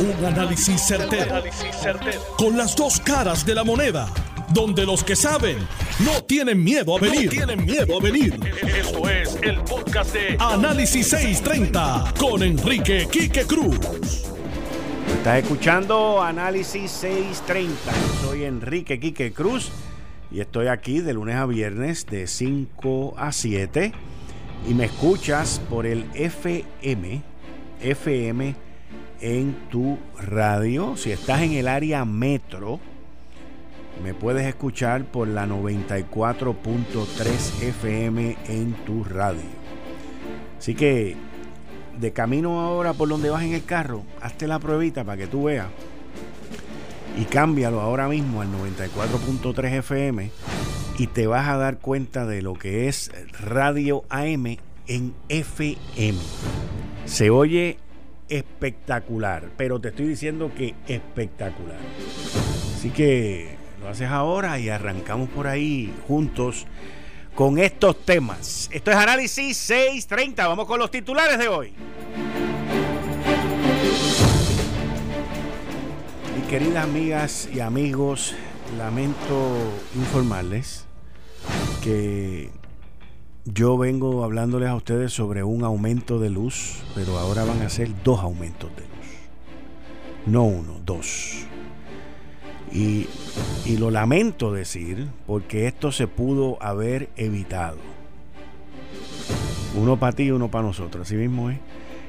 Un análisis certero, Con las dos caras de la moneda. Donde los que saben no tienen miedo a venir. tienen miedo a venir. Esto es el podcast de Análisis 630 con Enrique Quique Cruz. Estás escuchando Análisis 630. soy Enrique Quique Cruz y estoy aquí de lunes a viernes de 5 a 7 y me escuchas por el FM, FM en tu radio. Si estás en el área metro, me puedes escuchar por la 94.3 FM en tu radio. Así que de camino ahora por donde vas en el carro, hazte la pruebita para que tú veas. Y cámbialo ahora mismo al 94.3 FM y te vas a dar cuenta de lo que es radio AM en FM. Se oye espectacular, pero te estoy diciendo que espectacular. Así que lo haces ahora y arrancamos por ahí juntos con estos temas. Esto es Análisis 630. Vamos con los titulares de hoy. Mis queridas amigas y amigos, lamento informarles que yo vengo hablándoles a ustedes sobre un aumento de luz, pero ahora van a ser dos aumentos de luz. No uno, dos. Y, lo lamento decir porque esto se pudo haber evitado. Uno para ti y uno para nosotros, así mismo es.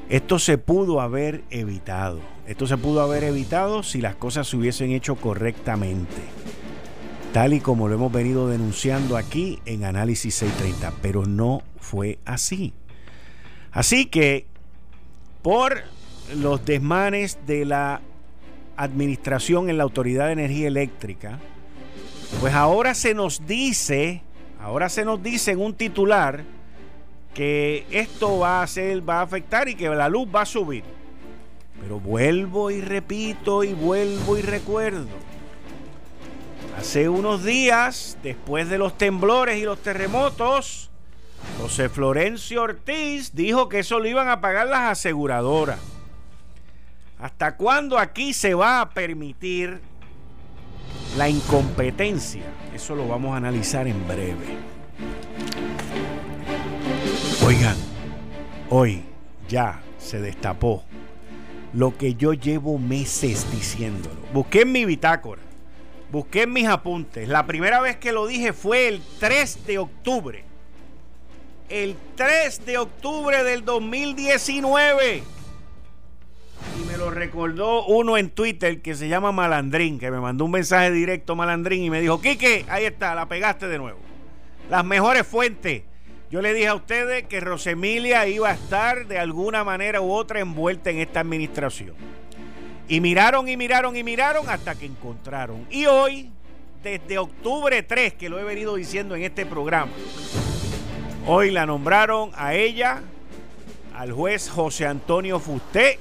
Esto se pudo haber evitado. Esto se pudo haber evitado si las cosas se hubiesen hecho correctamente tal y como lo hemos venido denunciando aquí en Análisis 630, pero no fue así. Así que, por los desmanes de la administración en la Autoridad de Energía Eléctrica, pues ahora se nos dice, ahora se nos dice en un titular que esto va a ser, va a afectar y que la luz va a subir. Pero vuelvo y repito y vuelvo y recuerdo Hace unos días, después de los temblores y los terremotos, José Florencio Ortiz dijo que eso lo iban a pagar las aseguradoras. ¿Hasta cuándo aquí se va a permitir la incompetencia? Eso lo vamos a analizar en breve. Oigan, hoy ya se destapó lo que yo llevo meses diciéndolo. Busqué en mi bitácora Busqué mis apuntes. La primera vez que lo dije fue el 3 de octubre. El 3 de octubre del 2019. Y me lo recordó uno en Twitter que se llama Malandrín, que me mandó un mensaje directo Malandrín y me dijo, Quique, ahí está, la pegaste de nuevo. Las mejores fuentes. Yo le dije a ustedes que Rosemilia iba a estar de alguna manera u otra envuelta en esta administración. Y miraron y miraron y miraron hasta que encontraron. Y hoy, desde octubre 3, que lo he venido diciendo en este programa, hoy la nombraron a ella, al juez José Antonio Fusté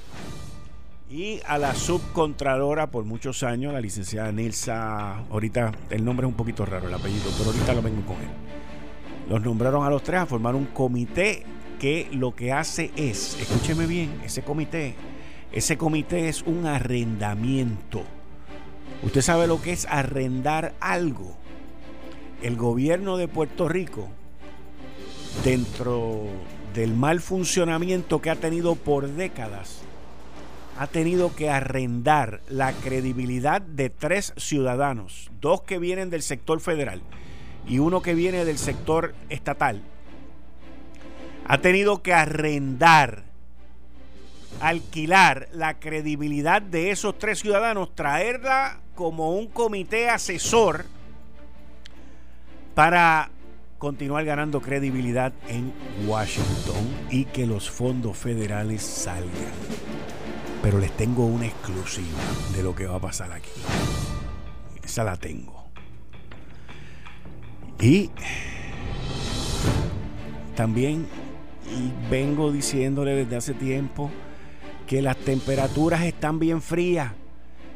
y a la subcontralora por muchos años, la licenciada Nilsa. Ahorita el nombre es un poquito raro, el apellido, pero ahorita lo vengo con él. Los nombraron a los tres a formar un comité que lo que hace es, escúcheme bien, ese comité ese comité es un arrendamiento. Usted sabe lo que es arrendar algo. El gobierno de Puerto Rico, dentro del mal funcionamiento que ha tenido por décadas, ha tenido que arrendar la credibilidad de tres ciudadanos, dos que vienen del sector federal y uno que viene del sector estatal. Ha tenido que arrendar alquilar la credibilidad de esos tres ciudadanos, traerla como un comité asesor para continuar ganando credibilidad en Washington y que los fondos federales salgan. Pero les tengo una exclusiva de lo que va a pasar aquí. Esa la tengo. Y también vengo diciéndole desde hace tiempo, que las temperaturas están bien frías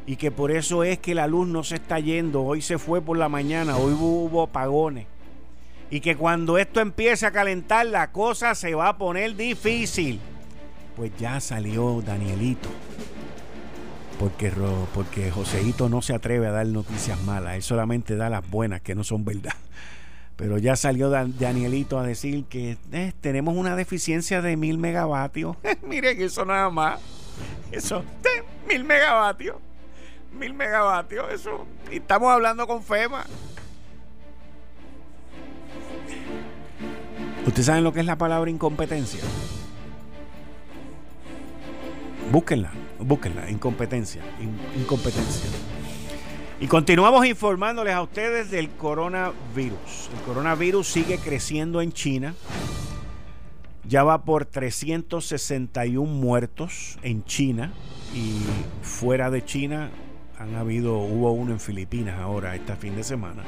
y que por eso es que la luz no se está yendo. Hoy se fue por la mañana, hoy hubo apagones. Y que cuando esto empiece a calentar la cosa se va a poner difícil. Pues ya salió Danielito. porque, porque Joseito no se atreve a dar noticias malas, él solamente da las buenas que no son verdad. Pero ya salió Danielito a decir que eh, tenemos una deficiencia de mil megavatios. Miren, eso nada más. Eso, eh, mil megavatios. Mil megavatios, eso. Y estamos hablando con FEMA. ¿Ustedes saben lo que es la palabra incompetencia? Búsquenla, búsquenla, incompetencia, incompetencia. Y continuamos informándoles a ustedes del coronavirus. El coronavirus sigue creciendo en China. Ya va por 361 muertos en China y fuera de China han habido, hubo uno en Filipinas ahora, este fin de semana.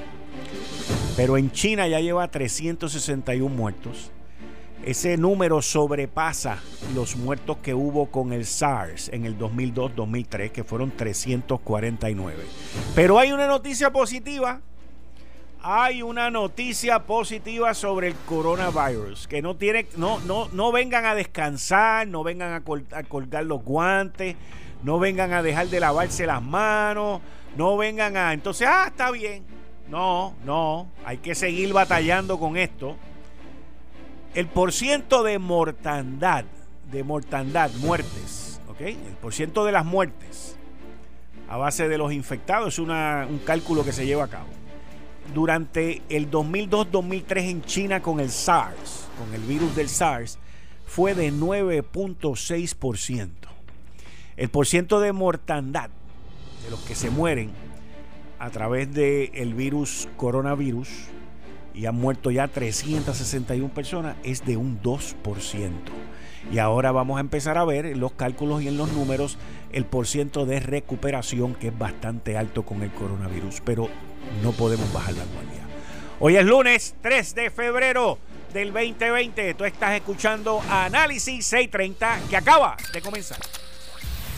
Pero en China ya lleva 361 muertos. Ese número sobrepasa los muertos que hubo con el SARS en el 2002-2003, que fueron 349. Pero hay una noticia positiva. Hay una noticia positiva sobre el coronavirus. Que no tiene, no, no, no vengan a descansar, no vengan a, a colgar los guantes, no vengan a dejar de lavarse las manos, no vengan a. Entonces, ah, está bien. No, no, hay que seguir batallando con esto. El porciento de mortandad, de mortandad, muertes, ¿ok? El porciento de las muertes a base de los infectados es un cálculo que se lleva a cabo. Durante el 2002-2003 en China con el SARS, con el virus del SARS, fue de 9.6%. El porciento de mortandad de los que se mueren a través del virus coronavirus y han muerto ya 361 personas es de un 2%. Y ahora vamos a empezar a ver en los cálculos y en los números el porciento de recuperación que es bastante alto con el coronavirus, pero no podemos bajar la guardia. Hoy es lunes 3 de febrero del 2020. Tú estás escuchando Análisis 630 que acaba de comenzar.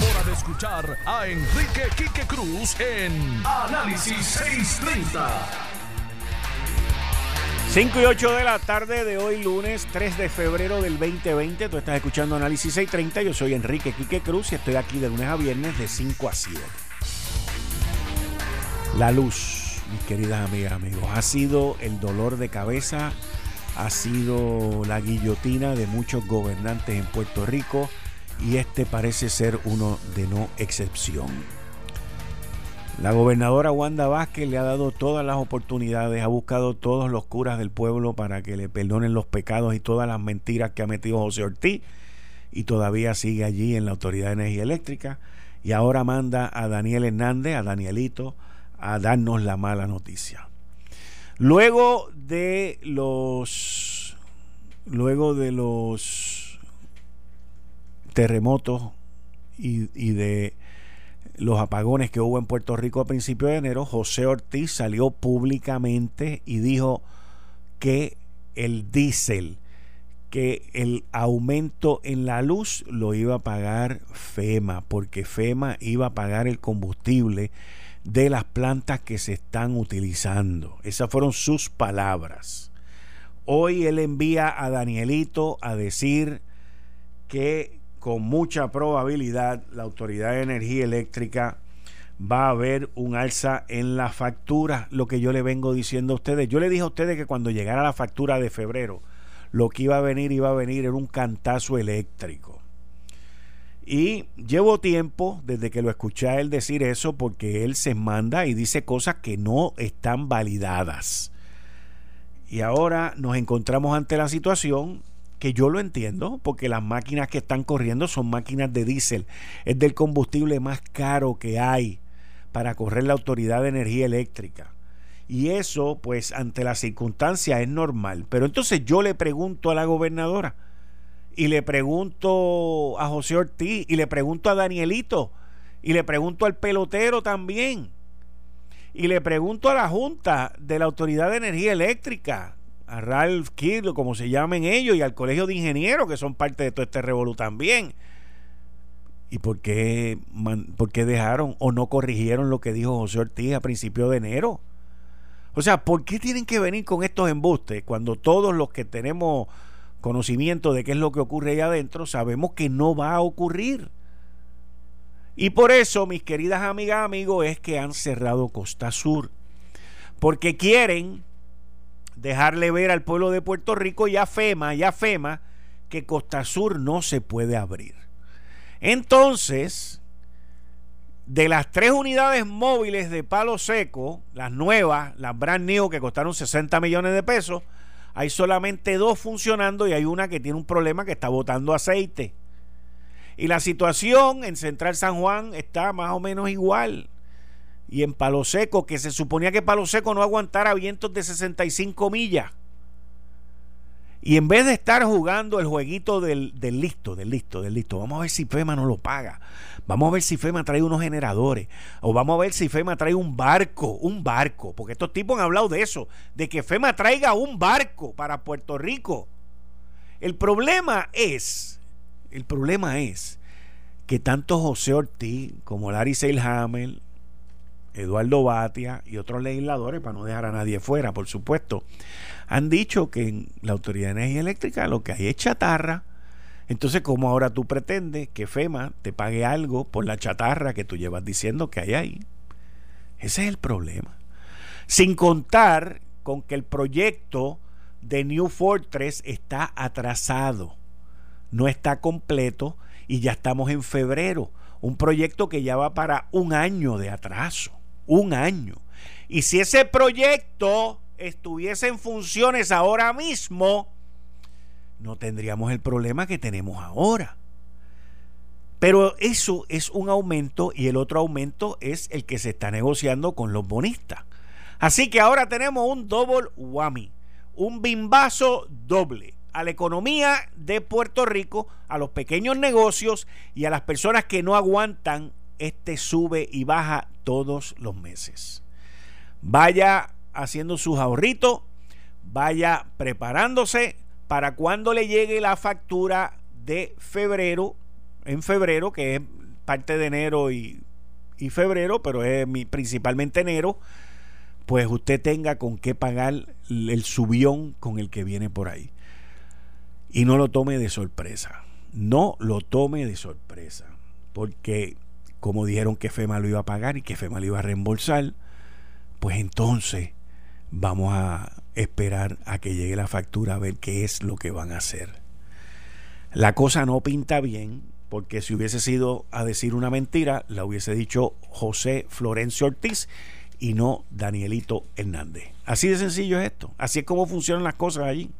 hora de escuchar a Enrique Quique Cruz en Análisis 630. 5 y 8 de la tarde de hoy, lunes 3 de febrero del 2020. Tú estás escuchando Análisis 630. Yo soy Enrique Quique Cruz y estoy aquí de lunes a viernes de 5 a 7. La luz, mis queridas amigas, amigos, ha sido el dolor de cabeza, ha sido la guillotina de muchos gobernantes en Puerto Rico y este parece ser uno de no excepción. La gobernadora Wanda Vázquez le ha dado todas las oportunidades, ha buscado todos los curas del pueblo para que le perdonen los pecados y todas las mentiras que ha metido José Ortiz y todavía sigue allí en la Autoridad de Energía Eléctrica y ahora manda a Daniel Hernández, a Danielito, a darnos la mala noticia. Luego de los luego de los terremotos y, de los apagones que hubo en Puerto Rico a principios de enero, José Ortiz salió públicamente y dijo que el diésel, que el aumento en la luz lo iba a pagar FEMA, porque FEMA iba a pagar el combustible de las plantas que se están utilizando. Esas fueron sus palabras. Hoy él envía a Danielito a decir que con mucha probabilidad la Autoridad de Energía Eléctrica va a haber un alza en la factura, lo que yo le vengo diciendo a ustedes. Yo le dije a ustedes que cuando llegara la factura de febrero, lo que iba a venir iba a venir era un cantazo eléctrico. Y llevo tiempo desde que lo escuché a él decir eso porque él se manda y dice cosas que no están validadas. Y ahora nos encontramos ante la situación que yo lo entiendo porque las máquinas que están corriendo son máquinas de diésel. Es del combustible más caro que hay para correr la Autoridad de Energía Eléctrica. Y eso, pues, ante la circunstancia es normal. Pero entonces yo le pregunto a la gobernadora, y le pregunto a José Ortiz y le pregunto a Danielito, Y le pregunto al pelotero también. Y le pregunto a la Junta de la Autoridad de Energía Eléctrica, a Ralph Kirlo, como se llamen ellos, y al Colegio de Ingenieros, que son parte de todo este revolú también. ¿Y por qué, por qué dejaron o no corrigieron lo que dijo José Ortiz a principios de enero? O sea, ¿por qué tienen que venir con estos embustes cuando todos los que tenemos conocimiento de qué es lo que ocurre ahí adentro sabemos que no va a ocurrir? Y por eso, mis queridas amigas, amigos, es que han cerrado Costa Sur. Porque quieren dejarle ver al pueblo de Puerto Rico y a FEMA, y FEMA, que Costa Sur no se puede abrir. Entonces, de las tres unidades móviles de palo seco, las nuevas, las brand new que costaron 60 millones de pesos, hay solamente dos funcionando y hay una que tiene un problema que está botando aceite. Y la situación en Central San Juan está más o menos igual. Y en Palo Seco, que se suponía que Palo Seco no aguantara vientos de 65 millas. Y en vez de estar jugando el jueguito del, del, listo, del listo, del listo, vamos a ver si FEMA no lo paga. Vamos a ver si FEMA trae unos generadores. O vamos a ver si FEMA trae un barco, un barco. Porque estos tipos han hablado de eso, de que FEMA traiga un barco para Puerto Rico. El problema es el problema es que tanto José Ortiz como Larry Seilhammer, Eduardo Batia y otros legisladores, para no dejar a nadie fuera, por supuesto, han dicho que en la Autoridad de Energía Eléctrica lo que hay es chatarra. Entonces, ¿cómo ahora tú pretendes que FEMA te pague algo por la chatarra que tú llevas diciendo que hay ahí? Ese es el problema. Sin contar con que el proyecto de New Fortress está atrasado no está completo y ya estamos en febrero. Un proyecto que ya va para un año de atraso. Un año. Y si ese proyecto estuviese en funciones ahora mismo, no tendríamos el problema que tenemos ahora. Pero eso es un aumento y el otro aumento es el que se está negociando con los bonistas. Así que ahora tenemos un double whammy, un bimbazo doble a la economía de Puerto Rico, a los pequeños negocios y a las personas que no aguantan este sube y baja todos los meses. Vaya haciendo sus ahorritos, vaya preparándose para cuando le llegue la factura de febrero, en febrero, que es parte de enero y, y febrero, pero es principalmente enero, pues usted tenga con qué pagar el subión con el que viene por ahí. Y no lo tome de sorpresa. No lo tome de sorpresa. Porque como dijeron que FEMA lo iba a pagar y que FEMA lo iba a reembolsar, pues entonces vamos a esperar a que llegue la factura a ver qué es lo que van a hacer. La cosa no pinta bien, porque si hubiese sido a decir una mentira, la hubiese dicho José Florencio Ortiz y no Danielito Hernández. Así de sencillo es esto. Así es como funcionan las cosas allí.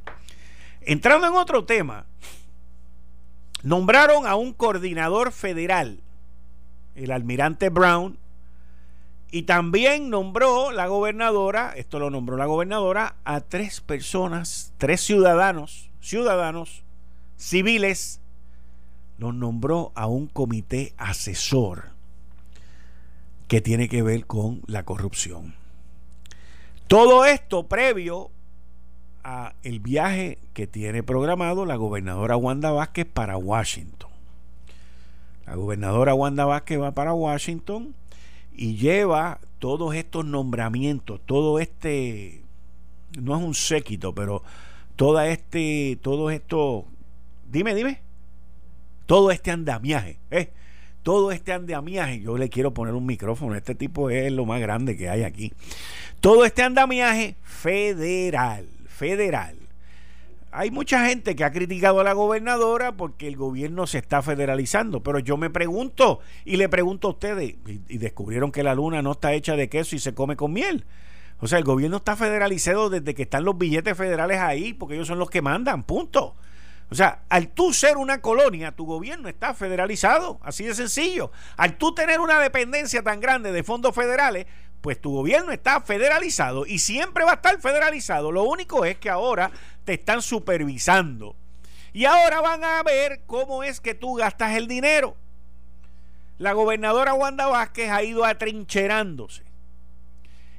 Entrando en otro tema, nombraron a un coordinador federal, el almirante Brown, y también nombró la gobernadora, esto lo nombró la gobernadora, a tres personas, tres ciudadanos, ciudadanos civiles, los nombró a un comité asesor que tiene que ver con la corrupción. Todo esto previo el viaje que tiene programado la gobernadora Wanda Vázquez para Washington. La gobernadora Wanda Vázquez va para Washington y lleva todos estos nombramientos, todo este, no es un séquito, pero todo este, todo esto, dime, dime, todo este andamiaje, ¿eh? todo este andamiaje, yo le quiero poner un micrófono, este tipo es lo más grande que hay aquí, todo este andamiaje federal federal. Hay mucha gente que ha criticado a la gobernadora porque el gobierno se está federalizando, pero yo me pregunto y le pregunto a ustedes, y, descubrieron que la luna no está hecha de queso y se come con miel. O sea, el gobierno está federalizado desde que están los billetes federales ahí, porque ellos son los que mandan, punto. O sea, al tú ser una colonia, tu gobierno está federalizado, así de sencillo. Al tú tener una dependencia tan grande de fondos federales, pues tu gobierno está federalizado y siempre va a estar federalizado. Lo único es que ahora te están supervisando. Y ahora van a ver cómo es que tú gastas el dinero. la gobernadora Wanda Vázquez ha ido atrincherándose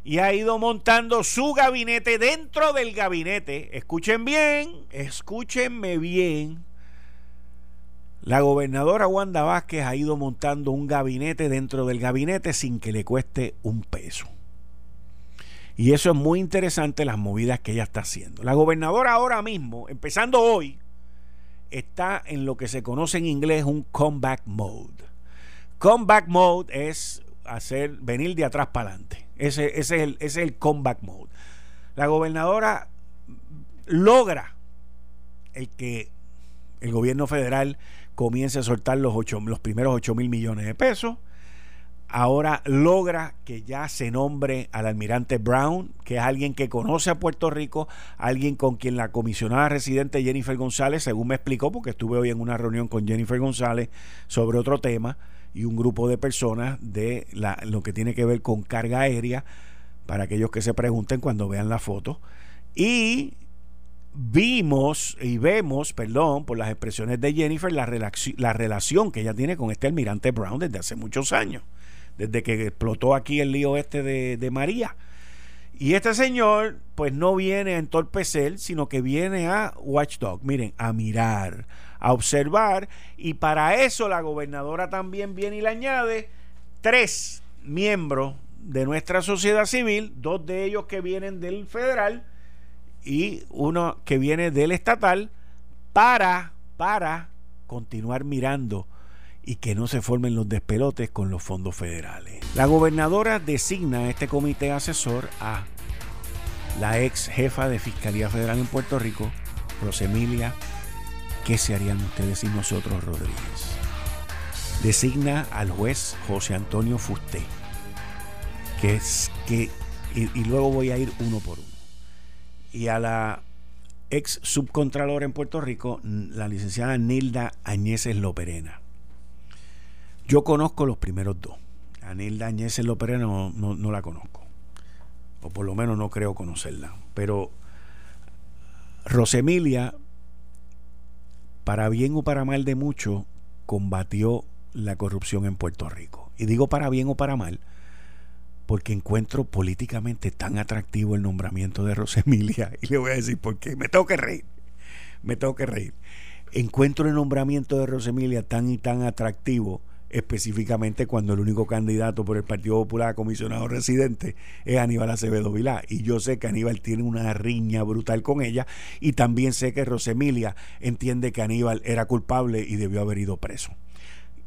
y ha ido montando su gabinete dentro del gabinete. Escuchen bien, escúchenme bien. La gobernadora Wanda Vázquez ha ido montando un gabinete dentro del gabinete sin que le cueste un peso. Y eso es muy interesante las movidas que ella está haciendo. La gobernadora ahora mismo, empezando hoy, está en lo que se conoce en inglés un comeback mode. Comeback mode es hacer venir de atrás para adelante. Ese, es el, ese es el comeback mode. La gobernadora logra el que el gobierno federal comience a soltar los, ocho, los primeros 8 mil millones de pesos ahora logra que ya se nombre al almirante Brown, que es alguien que conoce a Puerto Rico, alguien con quien la comisionada residente Jennifer González, según me explicó, porque estuve hoy en una reunión con Jennifer González sobre otro tema y un grupo de personas de lo que tiene que ver con carga aérea, para aquellos que se pregunten cuando vean la foto. Y vimos y vemos, perdón, por las expresiones de Jennifer, la, la relación que ella tiene con este almirante Brown desde hace muchos años desde que explotó aquí el lío este de, María. Y este señor, pues no viene a entorpecer, sino que viene a watchdog, miren, a mirar, a observar. Y para eso la gobernadora también viene y le añade tres miembros de nuestra sociedad civil, dos de ellos que vienen del federal y uno que viene del estatal, para, para continuar mirando y que no se formen los despelotes con los fondos federales. La gobernadora designa a este comité asesor a la ex jefa de Fiscalía Federal en Puerto Rico, Rosemilia, ¿qué se harían ustedes y nosotros, Rodríguez? Designa al juez José Antonio Fusté, que es que, y, y luego voy a ir uno por uno. Y a la ex subcontralora en Puerto Rico, la licenciada Nilda Añeses Loperena yo conozco los primeros dos. Anilda Añez López no, no, no la conozco. O por lo menos no creo conocerla. Pero Rosemilia, para bien o para mal de mucho, combatió la corrupción en Puerto Rico. Y digo para bien o para mal, porque encuentro políticamente tan atractivo el nombramiento de Rosemilia. Y le voy a decir por qué. Me tengo que reír. Me tengo que reír. Encuentro el nombramiento de Rosemilia tan y tan atractivo específicamente cuando el único candidato por el Partido Popular a comisionado residente es Aníbal Acevedo Vilá. Y yo sé que Aníbal tiene una riña brutal con ella y también sé que Rosemilia entiende que Aníbal era culpable y debió haber ido preso.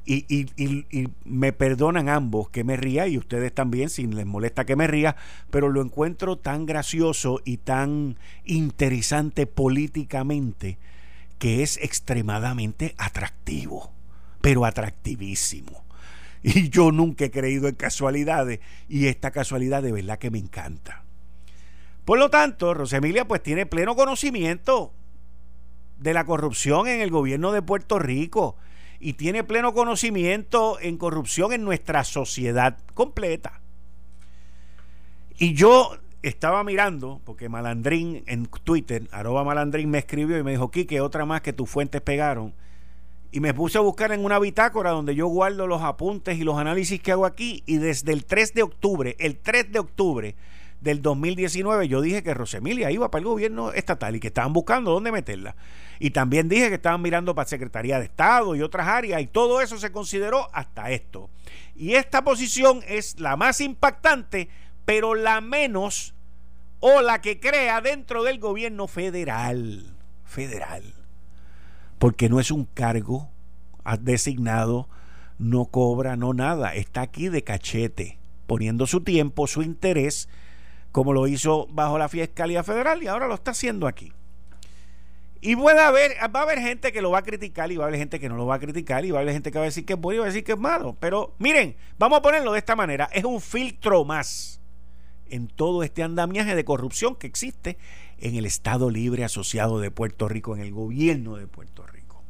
Y, y, y, me perdonan ambos que me ría y ustedes también si les molesta que me ría, pero lo encuentro tan gracioso y tan interesante políticamente que es extremadamente atractivo pero atractivísimo. Y yo nunca he creído en casualidades y esta casualidad de verdad que me encanta. Por lo tanto, Rosemilia pues tiene pleno conocimiento de la corrupción en el gobierno de Puerto Rico y tiene pleno conocimiento en corrupción en nuestra sociedad completa. Y yo estaba mirando, porque Malandrín en Twitter, arroba Malandrín me escribió y me dijo, Quique, otra más que tus fuentes pegaron y me puse a buscar en una bitácora donde yo guardo los apuntes y los análisis que hago aquí y desde el 3 de octubre, el 3 de octubre del 2019 yo dije que Rosemilia iba para el gobierno estatal y que estaban buscando dónde meterla. Y también dije que estaban mirando para Secretaría de Estado y otras áreas y todo eso se consideró hasta esto. Y esta posición es la más impactante, pero la menos o la que crea dentro del gobierno federal. Federal porque no es un cargo designado, no cobra, no nada, está aquí de cachete, poniendo su tiempo, su interés, como lo hizo bajo la Fiscalía Federal y ahora lo está haciendo aquí. Y puede haber, va a haber gente que lo va a criticar y va a haber gente que no lo va a criticar y va a haber gente que va a decir que es bueno y va a decir que es malo. Pero miren, vamos a ponerlo de esta manera, es un filtro más en todo este andamiaje de corrupción que existe en el Estado Libre Asociado de Puerto Rico, en el gobierno de Puerto Rico.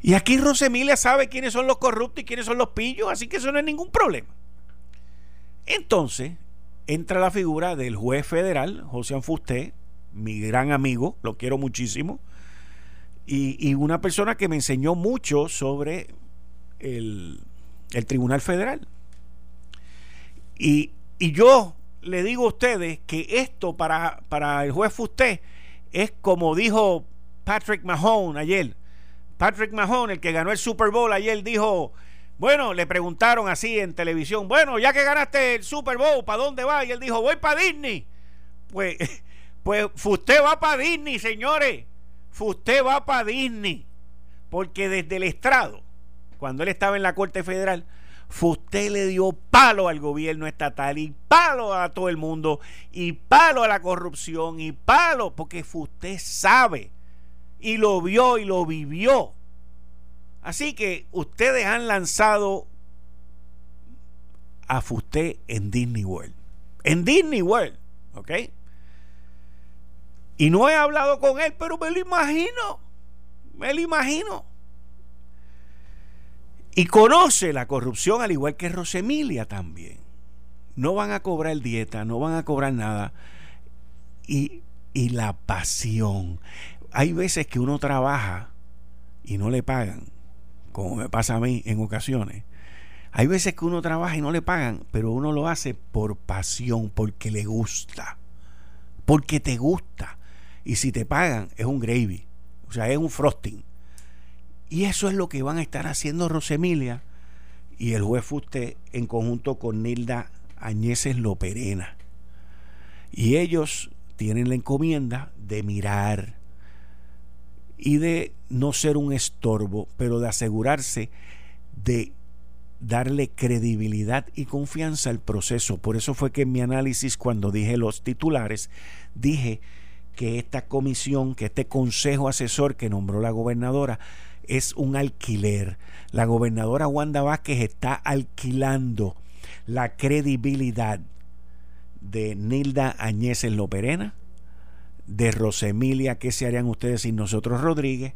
Y aquí Rosemilia sabe quiénes son los corruptos y quiénes son los pillos, así que eso no es ningún problema. Entonces, entra la figura del juez federal, José Anfusté, mi gran amigo, lo quiero muchísimo, y, una persona que me enseñó mucho sobre el, Tribunal Federal. Y, y, yo le digo a ustedes que esto para, para el juez Fusté es como dijo Patrick Mahone ayer. Patrick Mahone, el que ganó el Super Bowl ayer, dijo, bueno, le preguntaron así en televisión, bueno, ya que ganaste el Super Bowl, ¿para dónde va? Y él dijo, voy para Disney. Pues, pues usted va para Disney, señores. Usted va para Disney. Porque desde el estrado, cuando él estaba en la Corte Federal, Fusté le dio palo al gobierno estatal y palo a todo el mundo y palo a la corrupción y palo porque Fusté sabe y lo vio y lo vivió. Así que ustedes han lanzado a Fusté en Disney World. En Disney World, ¿ok? Y no he hablado con él, pero me lo imagino. Me lo imagino y conoce la corrupción al igual que Rosemilia también. No van a cobrar dieta, no van a cobrar nada. Y, y la pasión. Hay veces que uno trabaja y no le pagan, como me pasa a mí en ocasiones. Hay veces que uno trabaja y no le pagan, pero uno lo hace por pasión, porque le gusta. Porque te gusta. Y si te pagan, es un gravy. O sea, es un frosting. Y eso es lo que van a estar haciendo Rosemilia y el juez Fuste en conjunto con Nilda Añeses Loperena. Y ellos tienen la encomienda de mirar y de no ser un estorbo, pero de asegurarse de darle credibilidad y confianza al proceso. Por eso fue que en mi análisis, cuando dije los titulares, dije que esta comisión, que este consejo asesor que nombró la gobernadora, es un alquiler. La gobernadora Wanda Vázquez está alquilando la credibilidad de Nilda Añez en Loperena, de Rosemilia, ¿qué se harían ustedes sin nosotros Rodríguez?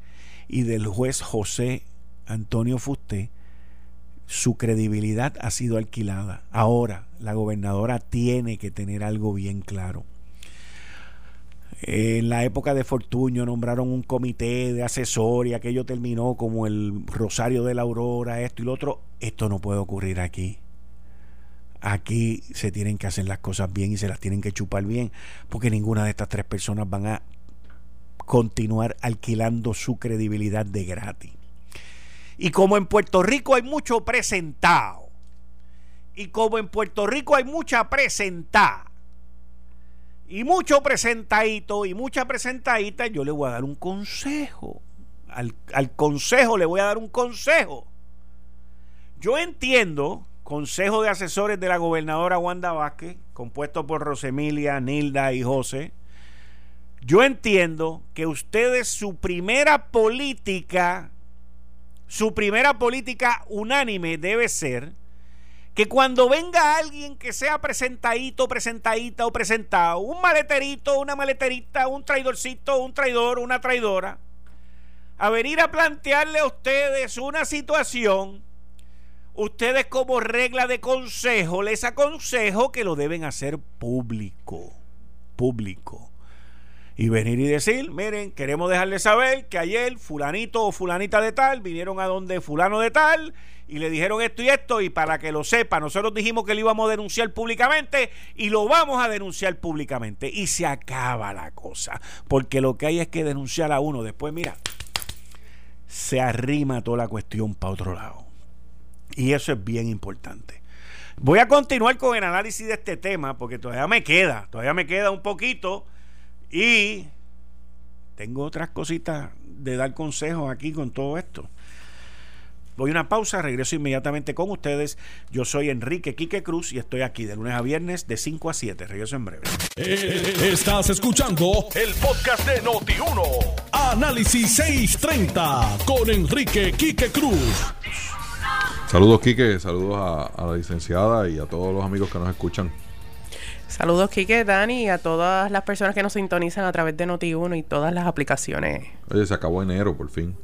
Y del juez José Antonio Fusté, su credibilidad ha sido alquilada. Ahora, la gobernadora tiene que tener algo bien claro. En la época de Fortuño nombraron un comité de asesor y aquello terminó como el Rosario de la Aurora, esto y lo otro. Esto no puede ocurrir aquí. Aquí se tienen que hacer las cosas bien y se las tienen que chupar bien, porque ninguna de estas tres personas van a continuar alquilando su credibilidad de gratis. Y como en Puerto Rico hay mucho presentado, y como en Puerto Rico hay mucha presentada, y mucho presentadito y mucha presentadita, yo le voy a dar un consejo. Al, al, consejo le voy a dar un consejo. Yo entiendo, consejo de asesores de la gobernadora Wanda Vázquez, compuesto por Rosemilia, Nilda y José. Yo entiendo que ustedes su primera política, su primera política unánime debe ser que cuando venga alguien que sea presentadito, presentadita o presentado, un maleterito, una maleterita, un traidorcito, un traidor, una traidora, a venir a plantearle a ustedes una situación, ustedes como regla de consejo les aconsejo que lo deben hacer público, público. Y venir y decir, miren, queremos dejarles saber que ayer fulanito o fulanita de tal vinieron a donde fulano de tal y le dijeron esto y esto y para que lo sepa, nosotros dijimos que lo íbamos a denunciar públicamente y lo vamos a denunciar públicamente y se acaba la cosa, porque lo que hay es que denunciar a uno, después mira, se arrima toda la cuestión para otro lado. Y eso es bien importante. Voy a continuar con el análisis de este tema porque todavía me queda, todavía me queda un poquito y tengo otras cositas de dar consejos aquí con todo esto. Voy a una pausa, regreso inmediatamente con ustedes. Yo soy Enrique Quique Cruz y estoy aquí de lunes a viernes de 5 a 7. Regreso en breve. Eh, estás escuchando el podcast de Noti1. Análisis 630 con Enrique Quique Cruz. Saludos, Quique. Saludos a, a la licenciada y a todos los amigos que nos escuchan. Saludos, Kike, Dani, y a todas las personas que nos sintonizan a través de Noti1 y todas las aplicaciones. Oye, se acabó enero, por fin.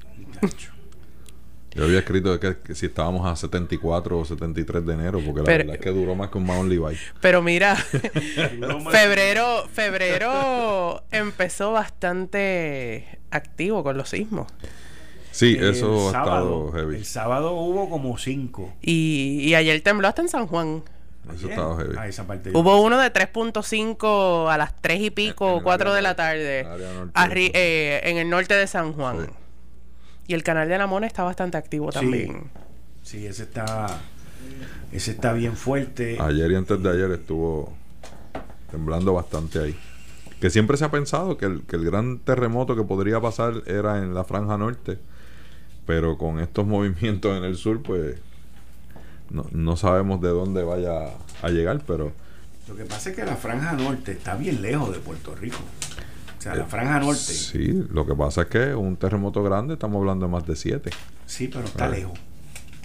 Yo había escrito que, si estábamos a 74 o 73 de enero, porque la verdad es que duró más que un Mount Levi. Pero mira, febrero, febrero empezó bastante activo con los sismos. Sí, eso ha estado heavy. El sábado hubo como cinco. Y, y ayer tembló hasta en San Juan. Eso estaba heavy. Ah, esa parte Hubo uno de 3.5 a las 3 y pico, 4 de la tarde, arri- eh, en el norte de San Juan. Sí. Y el canal de la Mona está bastante activo Sí. también. Sí, ese está. Ese está bien fuerte. Ayer y antes de ayer estuvo temblando bastante ahí. Que siempre se ha pensado que el, que el gran terremoto que podría pasar era en la franja norte. Pero con estos movimientos en el sur, pues no, no sabemos de dónde vaya a llegar, pero Lo que pasa es que la franja norte está bien lejos de Puerto Rico. O sea, la franja norte. Sí, sí, lo que pasa es que un terremoto grande, estamos hablando de más de 7. pero está Ah. lejos.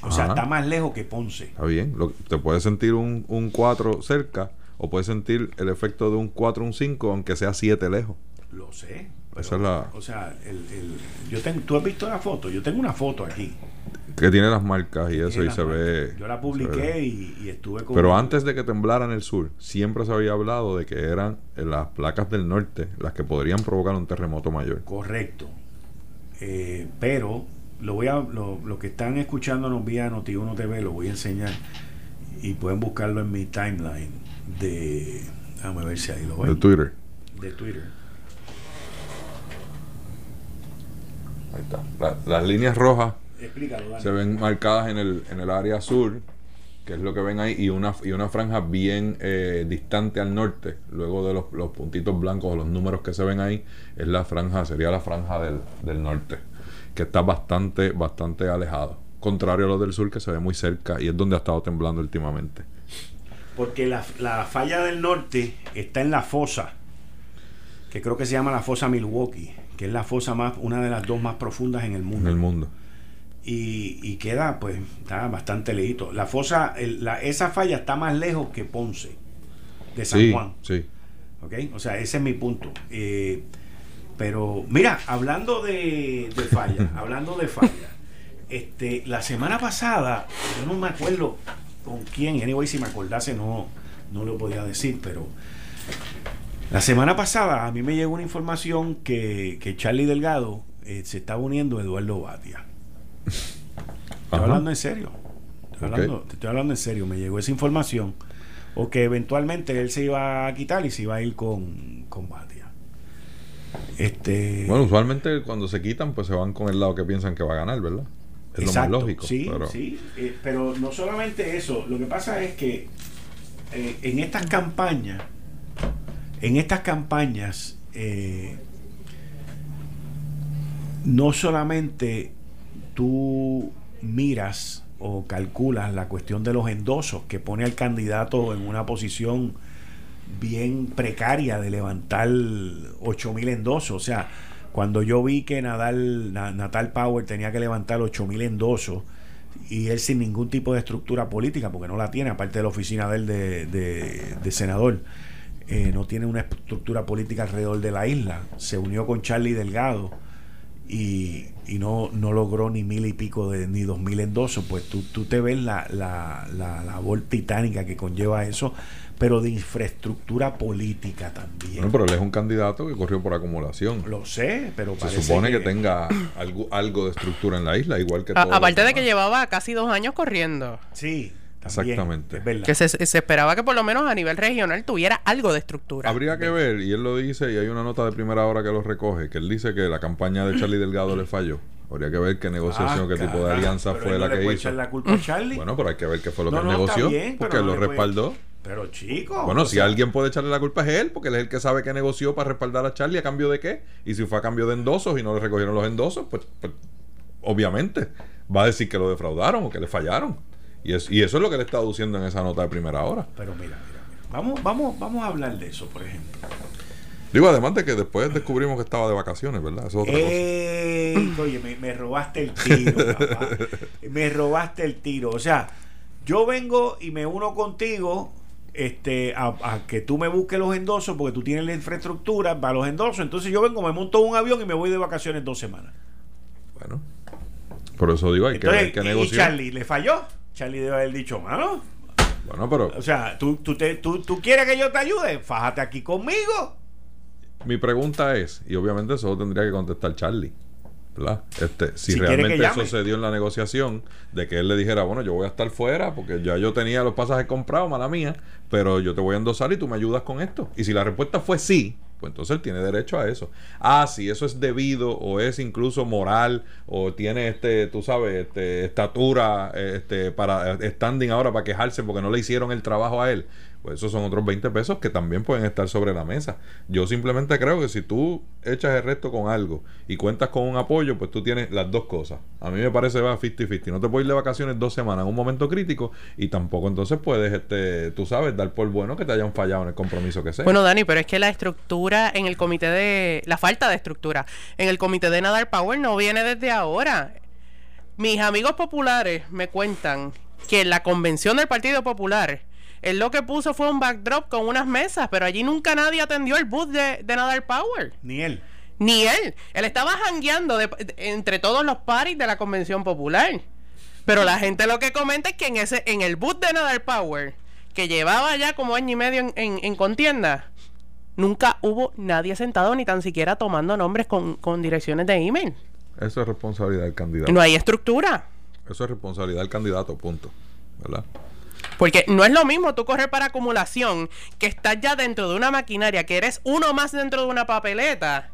O sea, está más lejos que Ponce. Está bien, lo- te puedes sentir un, un 4 cerca o puedes sentir el efecto de un 4, un 5, aunque sea 7 lejos. Lo sé. Esa es la- O sea, el, el- yo tengo, tú has visto la foto. Yo tengo una foto aquí. Que tiene las marcas y eso y se marcas. ve. Yo la publiqué y, y estuve con. Pero antes de que temblara en el sur, siempre se había hablado de que eran eh, las placas del norte las que podrían provocar un terremoto mayor. Correcto. Eh, pero lo voy a lo, lo que están escuchándonos vía Noti1 TV lo voy a enseñar y pueden buscarlo en mi timeline de déjame ver si ahí lo De Twitter. de Twitter. Ahí está. La- las líneas rojas Explícalo, se ven marcadas en el, en el área sur, que es lo que ven ahí, y una, y una franja bien eh, distante al norte, luego de los, los puntitos blancos o los números que se ven ahí, es la franja, sería la franja del, del norte, que está bastante, bastante alejado. Contrario a lo del sur, que se ve muy cerca y es donde ha estado temblando últimamente. Porque la, la falla del norte está en la fosa, que creo que se llama la fosa Milwaukee, que es la fosa más, una de las dos más profundas en el En mundo. el mundo. y, y queda pues está bastante lejito la fosa el- la- esa falla está más lejos que Ponce de San Sí, Juan sí. ¿ok? o sea ese es mi punto Eh, pero mira hablando de, de falla hablando de falla este la semana pasada yo no me acuerdo con quién anyway si me acordase no no lo podía decir pero la semana pasada a mí me llegó una información que, que Charlie Delgado eh, se estaba uniendo a Eduardo Batia Estoy Ajá. hablando en serio. Estoy hablando, te estoy hablando en serio. Me llegó esa información. O que eventualmente él se iba a quitar y se iba a ir con, con Batia. Este. Bueno, usualmente cuando se quitan, pues se van con el lado que piensan que va a ganar, ¿verdad? Es exacto, lo más lógico. Sí, pero- sí. eh, pero no solamente eso. Lo que pasa es que eh, en estas campañas, en estas campañas, eh, no solamente tú miras o calculas la cuestión de los endosos que pone al candidato en una posición bien precaria de levantar 8000 endosos. O sea, cuando yo vi que Nadal, Na- Natal Power tenía que levantar 8000 endosos y él sin ningún tipo de estructura política, porque no la tiene, aparte de la oficina de él de senador, eh, no tiene una estructura política alrededor de la isla. Se unió con Charlie Delgado y, y no, no logró ni mil y pico de ni dos mil endosos, pues tú, tú te ves la, la, la labor titánica que conlleva eso, pero de infraestructura política también. Bueno, pero él es un candidato que corrió por acumulación. Lo sé, pero Se supone que, tenga algo, algo de estructura en la isla, igual que A- aparte de que llevaba casi dos años corriendo. Sí, también, Exactamente. es verdad. Que se, se esperaba que por lo menos a nivel regional tuviera algo de estructura. Habría que ver, y él lo dice, y hay una nota de primera hora que lo recoge, que él dice que la campaña de Charlie Delgado le falló. Habría que ver qué negociación, Ah, qué tipo de alianza fue la no le que puede hizo. echar la culpa a Charlie. Bueno, pero hay que ver qué fue lo No, que él no, negoció, bien, porque pero él no lo puede- respaldó. Pero chico. Bueno, si sea, alguien puede echarle la culpa es él, porque él es el que sabe que negoció para respaldar a Charlie a cambio de qué. Y si fue a cambio de endosos y no le recogieron los endosos, pues, pues, obviamente va a decir que lo defraudaron o que le fallaron. Y, es, y eso es lo que le está aduciendo en esa nota de primera hora. Pero mira, mira, mira. Vamos, vamos, vamos a hablar de eso, por ejemplo. Digo, además de que después descubrimos que estaba de vacaciones, ¿verdad? Eso es otra cosa. Ey, oye, me, me robaste el tiro, papá. Me robaste el tiro. O sea, yo vengo y me uno contigo este, a, a que tú me busques los endosos porque tú tienes la infraestructura para los endosos. Entonces yo vengo, me monto un avión y me voy de vacaciones dos semanas. Bueno, por eso digo, hay que qué y negociar. Charlie le falló. Charlie debe haber dicho, mano. Bueno, pero O sea, ¿tú, tú, te- tú, tú quieres que yo te ayude, fájate aquí conmigo. mi pregunta es, y obviamente eso tendría que contestar Charlie. ¿verdad? Este, si, realmente eso se dio en la negociación, de que él le dijera, bueno, yo voy a estar fuera porque ya yo tenía los pasajes comprados, mala mía, pero yo te voy a endosar y tú me ayudas con esto. Y si la respuesta fue sí, pues entonces él tiene derecho a eso. Ah, si eso es debido o es incluso moral o tiene este, tú sabes, este, estatura, este, para standing ahora para quejarse porque no le hicieron el trabajo a él pues esos son otros 20 pesos que también pueden estar sobre la mesa. Yo simplemente creo que si tú echas el resto con algo y cuentas con un apoyo, pues tú tienes las dos cosas. A mí me parece va 50-50. No te puedes ir de vacaciones dos semanas en un momento crítico y tampoco entonces puedes, este, tú sabes, dar por bueno que te hayan fallado en el compromiso que sea. Bueno, Dani, pero es que la estructura en el comité de... La falta de estructura en el comité de Nadar Power no viene desde ahora. Mis amigos populares me cuentan que en la convención del Partido Popular él lo que puso fue un backdrop con unas mesas, pero allí nunca nadie atendió el booth de, de Nadal Power. Ni él. Ni él. Él estaba jangueando entre todos los paris de la Convención Popular. Pero la gente lo que comenta es que en ese en el booth de Nadal Power, que llevaba ya como año y medio en, contienda, nunca hubo nadie sentado ni tan siquiera tomando nombres con, con direcciones de email. Eso es responsabilidad del candidato. No hay estructura. Eso es responsabilidad del candidato, punto. ¿Verdad? Porque no es lo mismo tú correr para acumulación, que estás ya dentro de una maquinaria, que eres uno más dentro de una papeleta,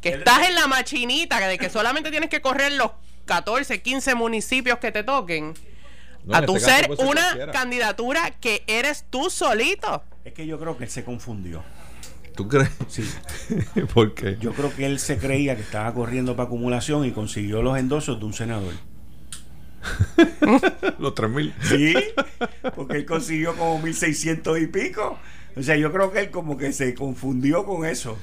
que estás en la machinita, de que solamente tienes que correr los 14, 15 municipios que te toquen. a este tu ser una candidatura que eres tú solito. Es que yo creo que él se confundió. ¿Tú crees? Sí. ¿Por qué? Yo creo que él se creía que estaba corriendo para acumulación y consiguió los endosos de un senador. Los 3000. Sí, porque él consiguió como 1600 y pico. O sea, yo creo que él como que se confundió con eso.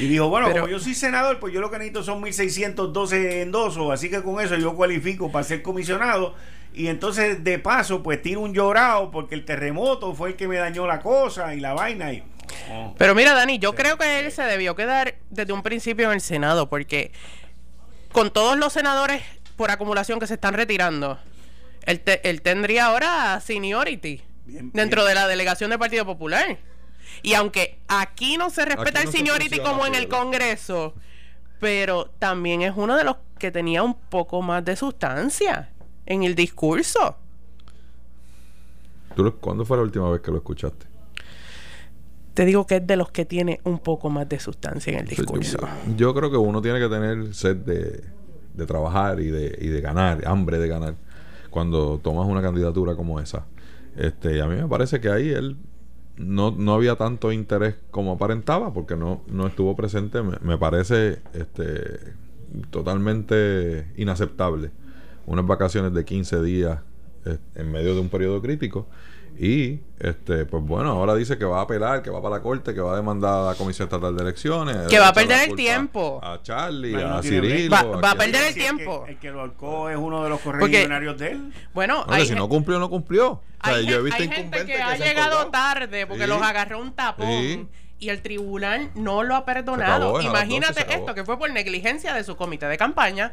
Y dijo, bueno, como yo soy senador, pues yo lo que necesito son 1612 endosos, así que con eso yo cualifico para ser comisionado. Y entonces, de paso, pues tiro un llorado porque el terremoto fue el que me dañó la cosa y la vaina. Y, oh. Pero mira, Dani, yo creo que él se debió quedar desde un principio en el Senado, porque con todos los senadores por acumulación que se están retirando, él, él tendría ahora seniority dentro de la delegación del Partido Popular. Y aunque aquí no se respeta el seniority como en el Congreso, pero también es uno de los que tenía un poco más de sustancia en el discurso. ¿Tú ¿Cuándo fue la última vez que lo escuchaste? Te digo que es de los que tiene un poco más de sustancia en el discurso. yo creo que uno tiene que tener sed de, de trabajar y de, y de ganar, hambre de ganar, cuando tomas una candidatura como esa. Este, a mí me parece que ahí él no, no había tanto interés como aparentaba, porque no, no estuvo presente. Me, parece este, totalmente inaceptable unas vacaciones de 15 días eh, en medio de un periodo crítico y este, pues bueno, ahora dice que va a apelar, que va para la corte, que va a demandar a la Comisión Estatal de Elecciones. Que va a perder el tiempo. A Charlie, a Cirilo. Va, a, perder el tiempo. El que, lo alcó es uno de los correligionarios de él. Bueno, si no cumplió, no cumplió. hay, yo he visto hay gente que, ha llegado tarde porque los agarró un tapón. Y el tribunal no lo ha perdonado. Imagínate esto, que fue por negligencia de su comité de campaña.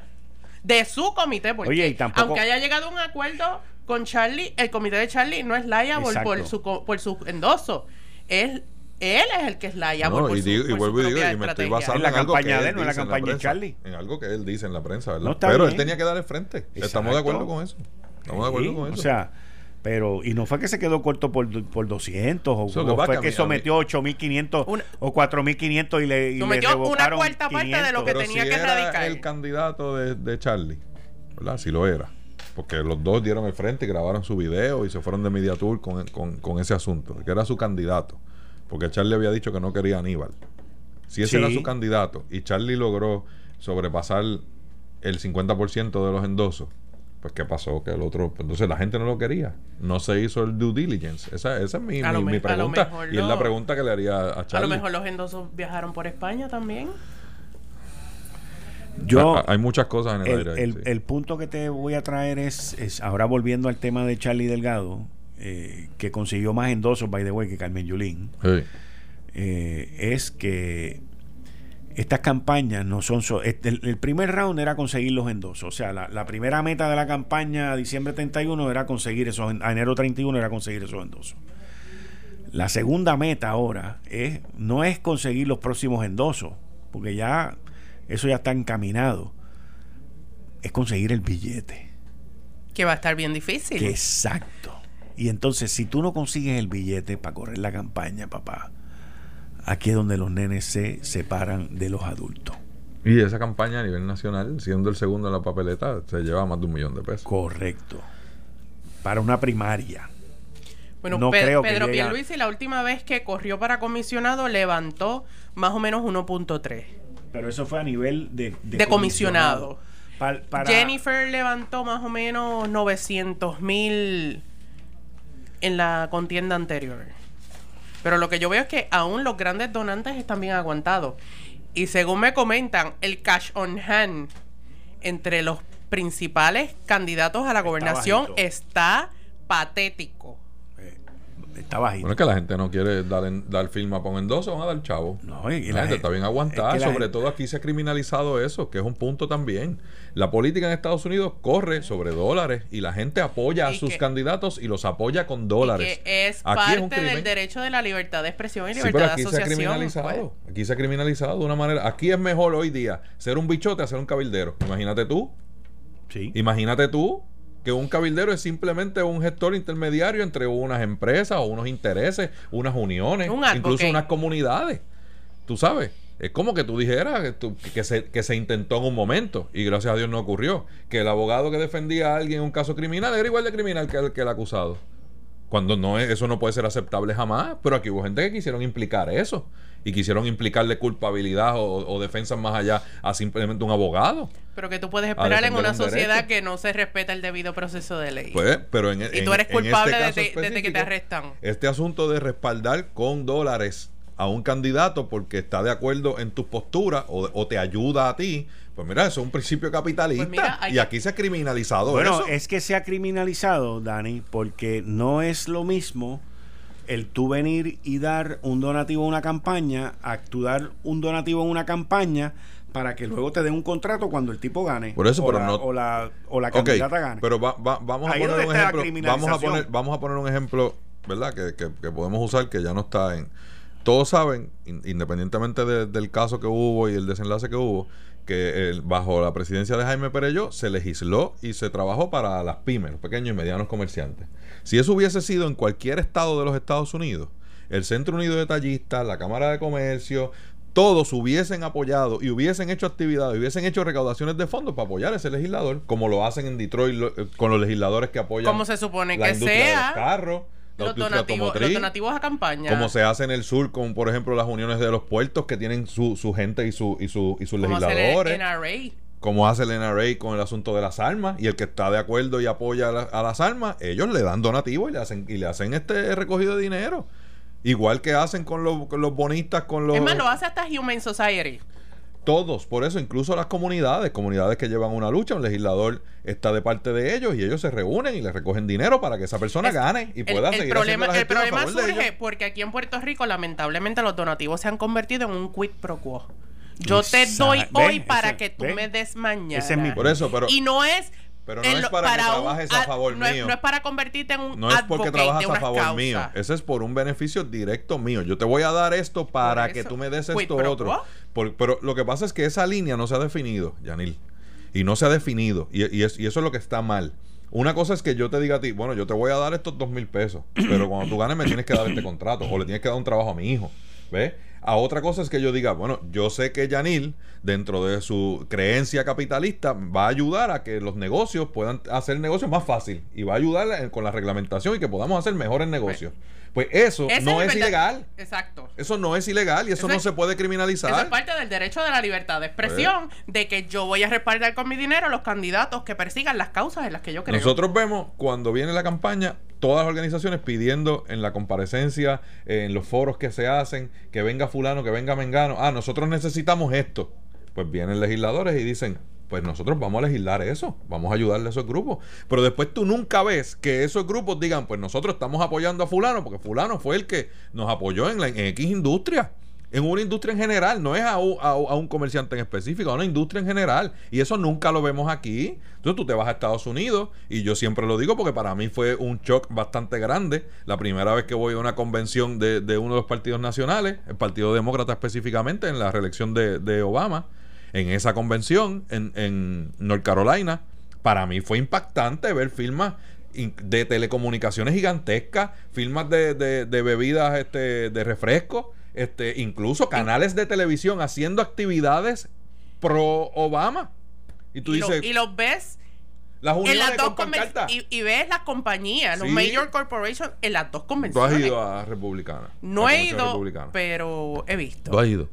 De su comité, porque Oye, aunque haya llegado a un acuerdo con Charlie, el comité de Charlie no es liable por su, por su endoso. Es él es el que es liable no, por, y, su, y vuelvo y digo, y me estoy basando en, la campaña de él, no en la campaña de Charlie. En algo que él dice en la prensa, ¿verdad? pero él tenía que dar el frente. Estamos de acuerdo con eso. Estamos de acuerdo con eso. O sea, pero, y no fue que se quedó corto por, por 200, o, fue que, sometió 8.500 o 4.500 y le, y sometió le una cuarta parte de lo que tenía que era el candidato de, de Charlie, ¿verdad? Si lo era. Porque los dos dieron el frente y grabaron su video y se fueron de Media Tour con, con, ese asunto, que era su candidato, porque Charlie había dicho que no quería a Aníbal. Si ese era su candidato y Charlie logró sobrepasar el 50% de los endosos, pues ¿qué pasó? Que el otro, pues, entonces la gente no lo quería, no se hizo el due diligence. Esa, esa es mi, mi, pregunta y es la pregunta que le haría a Charlie. A lo mejor los endosos viajaron por España también. Yo, hay muchas cosas en el, aire. el, punto que te voy a traer es, es ahora volviendo al tema de Charlie Delgado, eh, que consiguió más endosos, by the way, que Carmen Yulín, eh, es que estas campañas no son... el, primer round era conseguir los endosos. O sea, la, primera meta de la campaña a diciembre 31 era conseguir esos... A enero 31 era conseguir esos endosos. La segunda meta ahora es no es conseguir los próximos endosos, porque ya eso ya está encaminado, es conseguir el billete. Que va a estar bien difícil. exacto. Y entonces, si tú no consigues el billete para correr la campaña, papá, aquí es donde los nenes se separan de los adultos. Y esa campaña a nivel nacional, siendo el segundo en la papeleta, se lleva más de un millón de pesos. Correcto. Para una primaria. Bueno, no creo Pedro que Pierluisi la última vez que corrió para comisionado levantó más o menos 1.3. Pero eso fue a nivel de, de, comisionado. Jennifer levantó más o menos 900 mil en la contienda anterior. Pero lo que yo veo es que aún los grandes donantes están bien aguantados. Y según me comentan, el cash on hand entre los principales candidatos a la gobernación está patético. Está bajito. Bueno, es que la gente no quiere dar, dar firma para un endoso, van a dar chavo. No, y la, gente está bien aguantada. sobre todo aquí se ha criminalizado eso, que es un punto también. La política en Estados Unidos corre sobre dólares y la gente apoya a sus candidatos y los apoya con dólares. que es parte del derecho de la libertad de expresión y libertad de asociación. Se ha criminalizado. Pues. Aquí se ha criminalizado de una manera. Aquí es mejor hoy día ser un bichote a ser un cabildero. Imagínate tú. Sí. Imagínate tú que un cabildero es simplemente un gestor intermediario entre unas empresas o unos intereses, unas uniones, incluso unas comunidades. Tú sabes, es como que tú dijeras que, se, que se intentó en un momento y gracias a Dios no ocurrió. Que el abogado que defendía a alguien en un caso criminal era igual de criminal que el, que el acusado. Cuando no es, eso no puede ser aceptable jamás, pero aquí hubo gente que quisieron implicar eso y quisieron implicarle culpabilidad o, defensa más allá a simplemente un abogado. Pero que tú puedes esperar en una sociedad que no se respeta el debido proceso de ley. Pues, pero en, y tú eres culpable este desde, que te arrestan. Este asunto de respaldar con dólares a un candidato porque está de acuerdo en tu postura o, te ayuda a ti, pues mira, eso es un principio capitalista pues y aquí se ha criminalizado bueno, es que se ha criminalizado, Dani, porque no es lo mismo el tú venir y dar un donativo a una campaña, actuar un donativo en una campaña para que luego te den un contrato cuando el tipo gane. Por eso, o pero la, no. O la, o la candidata gane. Pero vamos a poner un ejemplo. Vamos a poner, vamos a poner un ejemplo, ¿verdad? Que, que, podemos usar que ya no está en. Todos saben, independientemente del caso que hubo y el desenlace que hubo, que bajo la presidencia de Jaime Perello se legisló y se trabajó para las pymes, los pequeños y medianos comerciantes. Si eso hubiese sido en cualquier estado de los Estados Unidos, el Centro Unido de Tallistas, la Cámara de Comercio, todos hubiesen apoyado y hubiesen hecho actividades, hubiesen hecho recaudaciones de fondos para apoyar a ese legislador, como lo hacen en Detroit eh, con los legisladores que apoyan como se supone que sea carros los donativos, a campaña. Como se hace en el sur con, por ejemplo, las uniones de los puertos que tienen su, su gente y, su, y, su, y sus legisladores. Como hace el NRA con el asunto de las armas. Y el que está de acuerdo y apoya a, las armas, ellos le dan donativos y le hacen, y le hacen este recogido de dinero. Igual que hacen con los, con los bonistas, con los... Es más, lo hace hasta Human Society. Todos, por eso incluso las comunidades, comunidades que llevan una lucha, un legislador está de parte de ellos y ellos se reúnen y le recogen dinero para que esa persona gane y pueda seguir problema, El problema surge porque aquí en Puerto Rico lamentablemente los donativos se han convertido en un quid pro quo. Yo te doy hoy para que tú me des mañana. Por eso, pero y no es pero no es para, que trabajes a favor mío. no es para convertirte en un No es porque trabajas a favor mío. Ese es por un beneficio directo mío. Yo te voy a dar esto para que tú me des esto otro. pero lo que pasa es que esa línea no se ha definido, Yanil. Y no se ha definido. Y, y, eso es lo que está mal. Una cosa es que yo te diga a ti, bueno, yo te voy a dar estos dos mil pesos, pero cuando tú ganes me tienes que dar este contrato o le tienes que dar un trabajo a mi hijo. ¿Ves? A otra cosa es que yo diga, bueno, yo sé que Yanil, dentro de su creencia capitalista, va a ayudar a que los negocios puedan hacer negocios más fácil y va a ayudar con la reglamentación y que podamos hacer mejores negocios. Pues eso no es, ilegal. Exacto. Eso no es ilegal y eso, no se puede criminalizar. Eso es parte del derecho de la libertad de expresión, pues. de que yo voy a respaldar con mi dinero a los candidatos que persigan las causas en las que yo creo. Nosotros vemos cuando viene la campaña todas las organizaciones pidiendo en la comparecencia, en los foros que se hacen, que venga fulano, que venga mengano. Ah, nosotros necesitamos esto. Pues vienen legisladores y dicen, pues nosotros vamos a legislar eso, vamos a ayudarle a esos grupos. Pero después tú nunca ves que esos grupos digan, pues nosotros estamos apoyando a fulano, porque fulano fue el que nos apoyó en, la, en X industria en una industria en general, no es a, un comerciante en específico, a una industria en general. Y eso nunca lo vemos aquí. Entonces tú te vas a Estados Unidos, y yo siempre lo digo porque para mí fue un shock bastante grande. La primera vez que voy a una convención de, uno de los partidos nacionales, el Partido Demócrata específicamente, en la reelección de, Obama en esa convención en, North Carolina, para mí fue impactante ver firmas de telecomunicaciones gigantescas, firmas de, de- de bebidas este, de refresco, este, incluso canales de televisión haciendo actividades pro Obama. Y tú y, lo- dices, y los ves las en uniones las dos con y, y ves las compañías, los Sí. major corporations en las dos Tú has convenciones. ido a Republicana. no a he ido, republicana. pero he visto. Tú has ido.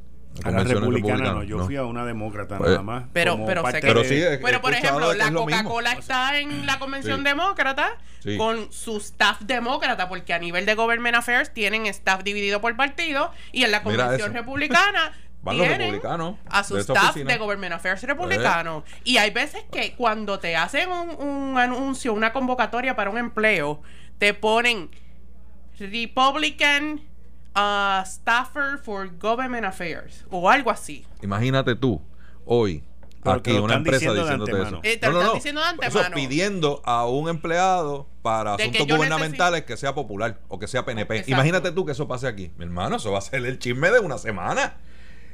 A la republicana no, yo fui a una demócrata Pues- nada más. Pero- pero sé que- Pero sí, he por ejemplo, la. Coca-Cola está en la convención Sí. demócrata Sí. con su staff demócrata, porque a nivel de Government Affairs tienen staff dividido por partido y en la convención republicana Van los tienen republicanos a su de staff oficina. De Government Affairs republicano. Y hay veces que cuando te hacen un, un anuncio, una convocatoria para un empleo, te ponen Republican uh, Staffer for Government Affairs o algo así. Imagínate tú, hoy, aquí, una empresa diciéndote eso. Eh, te lo están diciendo de Eso, pidiendo a un empleado para asuntos gubernamentales que sea popular o que sea PNP. Exacto. Imagínate tú que eso pase aquí. Mi hermano, eso va a ser el chisme de una semana.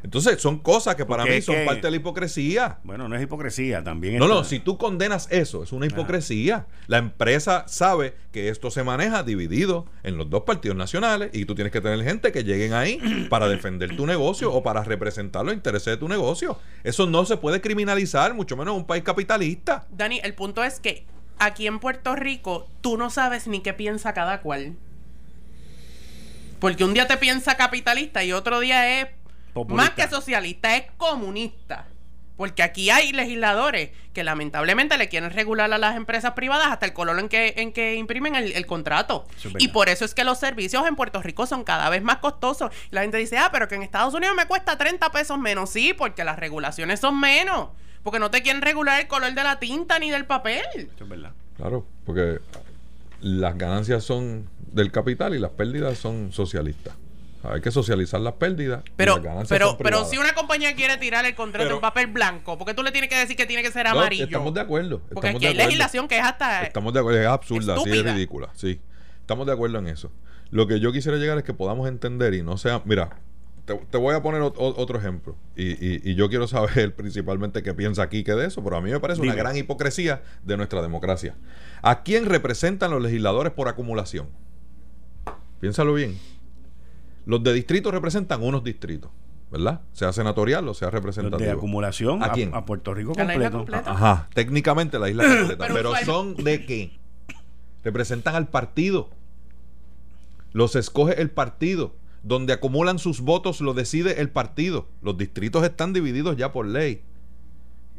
Entonces, son cosas que para Porque mí es son que- parte de la hipocresía. Bueno, no es hipocresía, también No, está- no, si tú condenas eso, es una hipocresía. La empresa sabe que esto se maneja dividido en los dos partidos nacionales y tú tienes que tener gente que lleguen ahí para defender tu negocio o para representar los intereses de tu negocio. Eso no se puede criminalizar, mucho menos en un país capitalista. Dani, el punto es que aquí en Puerto Rico tú no sabes ni qué piensa cada cual. Porque un día te piensa capitalista y otro día es Populista. más que socialista, es comunista. Porque aquí hay legisladores que lamentablemente le quieren regular a las empresas privadas hasta el color en que, en que imprimen el, el contrato. Y por eso es que los servicios en Puerto Rico son cada vez más costosos. Y la gente dice, ah, pero que en Estados Unidos me cuesta 30 pesos menos. Sí, porque las regulaciones son menos. Porque no te quieren regular el color de la tinta ni del papel. Eso es verdad. Claro, porque las ganancias son del capital y las pérdidas son socialistas. Hay que socializar las pérdidas. y Pero, las pero, pero si una compañía quiere tirar el contrato Pero- en papel blanco, ¿por qué tú le tienes que decir que tiene que ser No, amarillo? estamos de acuerdo. Porque aquí hay acuerdo. legislación que es hasta... Estamos de acuerdo, es absurda, sí es ridícula, sí. Estamos de acuerdo en eso. Lo que yo quisiera llegar es que podamos entender y no sea, mira, te, te voy a poner o- otro ejemplo y, y- y yo quiero saber principalmente qué piensa aquí que de eso, pero a mí me parece una gran hipocresía de nuestra democracia. ¿A quién representan los legisladores por acumulación? Piénsalo bien. Los de distritos representan unos distritos, ¿verdad? Sea senatorial o sea Los representativo. de acumulación ¿A quién? a Puerto Rico A la isla completo. completa. Ajá, técnicamente la isla completa. Pero pero son de qué? Representan al partido. Los escoge el partido. Donde acumulan sus votos lo decide el partido. Los distritos están divididos ya por ley.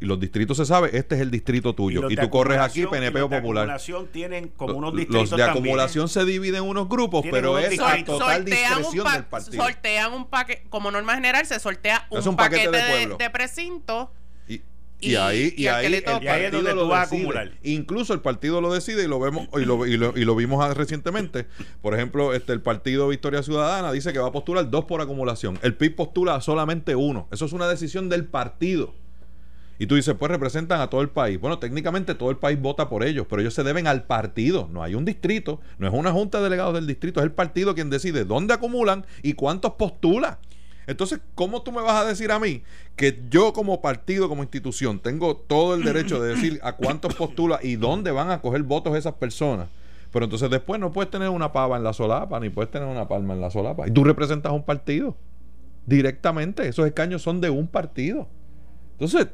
Y los distritos se sabe, este es el distrito tuyo. Y, de tú corres aquí, acumulación- y PNP los o de Popular. acumulación tienen como unos Los distritos de también. acumulación se dividen en unos grupos, Tienen pero unos es a total discreción del partido. sortean un paquete, como norma general, se sortea un, Es un paquete, paquete de de, precinto. Y, Y- y ahí, y y ahí el toca. Y ahí es donde partido lo vas a acumular. Incluso el partido lo decide y lo vemos y lo, y lo- y lo vimos recientemente. Por ejemplo, este el partido Victoria Ciudadana dice que va a postular dos por acumulación. El PIB postula solamente uno. Eso es una decisión del partido. Y tú dices, pues representan a todo el país. Bueno, técnicamente todo el país vota por ellos, pero ellos se deben al partido. No hay un distrito, no es una junta de delegados del distrito, es el partido quien decide dónde acumulan y cuántos postula. Entonces, ¿cómo tú me vas a decir a mí que yo como partido, como institución, tengo todo el derecho de decir a cuántos postula y dónde van a coger votos esas personas? Pero entonces después no puedes tener una pava en la solapa, ni puedes tener una palma en la solapa. Y tú representas a un partido directamente. Esos escaños son de un partido. Entonces,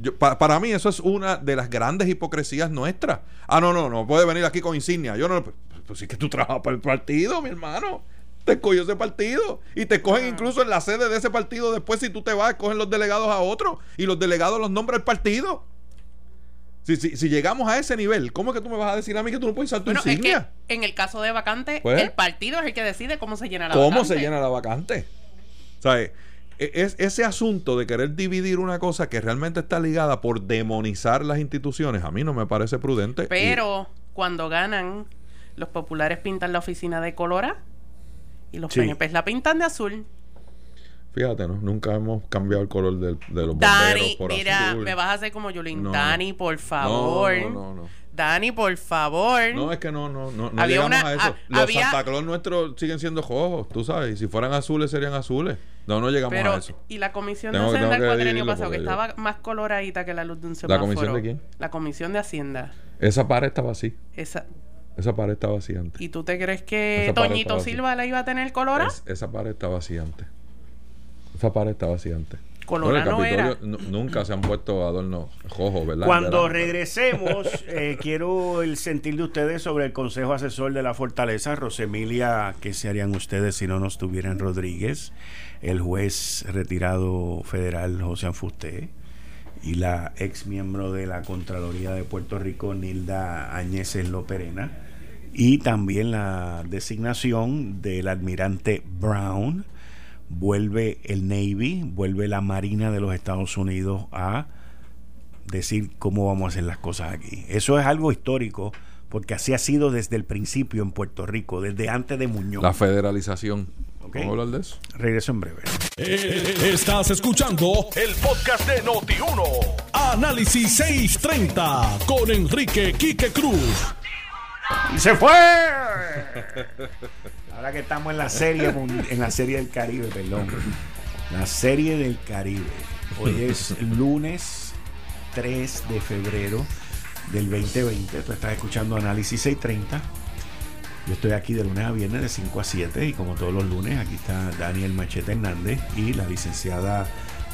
yo- pa- para mí eso es una de las grandes hipocresías nuestras. Ah, no, no, no puede venir aquí con insignia. Yo no, pues, pues sí que tú trabajas para el partido, mi hermano. Te escogió ese partido. Y te escogen incluso en la sede de ese partido. Después, si tú te vas, escogen los delegados a otro. Y los delegados los nombra el partido. Si, si, si llegamos a ese nivel, ¿cómo es que tú me vas a decir a mí que tú no puedes usar tu Bueno, es que insignia? en el caso de vacante, Pues. el partido es el que decide cómo se llena la ¿Cómo vacante. se llena la vacante? ¿Sabes? E- Es ese asunto de querer dividir una cosa que realmente está ligada por demonizar las instituciones, a mí no me parece prudente. y- Pero cuando ganan, los populares pintan la oficina de colora y los Sí. La pintan de azul. fíjate, ¿no? nunca hemos cambiado el color del- de, los bomberos Dani, por mira, azul. me vas a hacer como Yulín. No. Dani, por favor. No, no, no, no. Dani, por favor. No, es que no, no, no, no Había llegamos una- a eso. Los había- Santa Claus nuestros siguen siendo rojos, tú sabes. Y si fueran azules, serían azules. No, no llegamos Pero, a eso. y la comisión Tengo- de Hacienda tengo el que cuatrenio dividirlo pasado, que yo- estaba más coloradita que la luz de un ¿La semáforo. comisión de quién? La comisión de Hacienda. Esa pared estaba así. Esa. Esa pared estaba así antes. ¿Y tú te crees que Toñito. Silva la iba a tener colora? Es- esa pared estaba así antes. Esa pared estaba así antes. Era. Nunca se han puesto adornos rojos, ¿verdad? Cuando ¿Verdad? regresemos, eh, quiero el sentir de ustedes sobre el Consejo Asesor de la Fortaleza. Rosemilia, ¿qué se harían ustedes si no nos tuvieran Rodríguez? El juez retirado federal José Anfusté y la ex miembro de la Contraloría de Puerto Rico, Nilda Añeses Loperena. Y también la designación del almirante Brown vuelve el Navy, vuelve la Marina de los Estados Unidos a decir cómo vamos a hacer las cosas aquí. Eso es algo histórico, porque así ha sido desde el principio en Puerto Rico, desde antes de Muñoz. La federalización. Ok. ¿Vamos a hablar de eso? Regreso en breve. Eh, Estás escuchando el podcast de Noti1. Análisis 630 con Enrique Quique Cruz. ¡Y se fue! Ahora que estamos en la serie en la serie del Caribe, perdón. La serie del Caribe. Hoy es lunes 3 de febrero del 2020. Tú estás escuchando Análisis 630. Yo estoy aquí de lunes a viernes de 5 a 7 y como todos los lunes aquí está Daniel Machete Hernández y la licenciada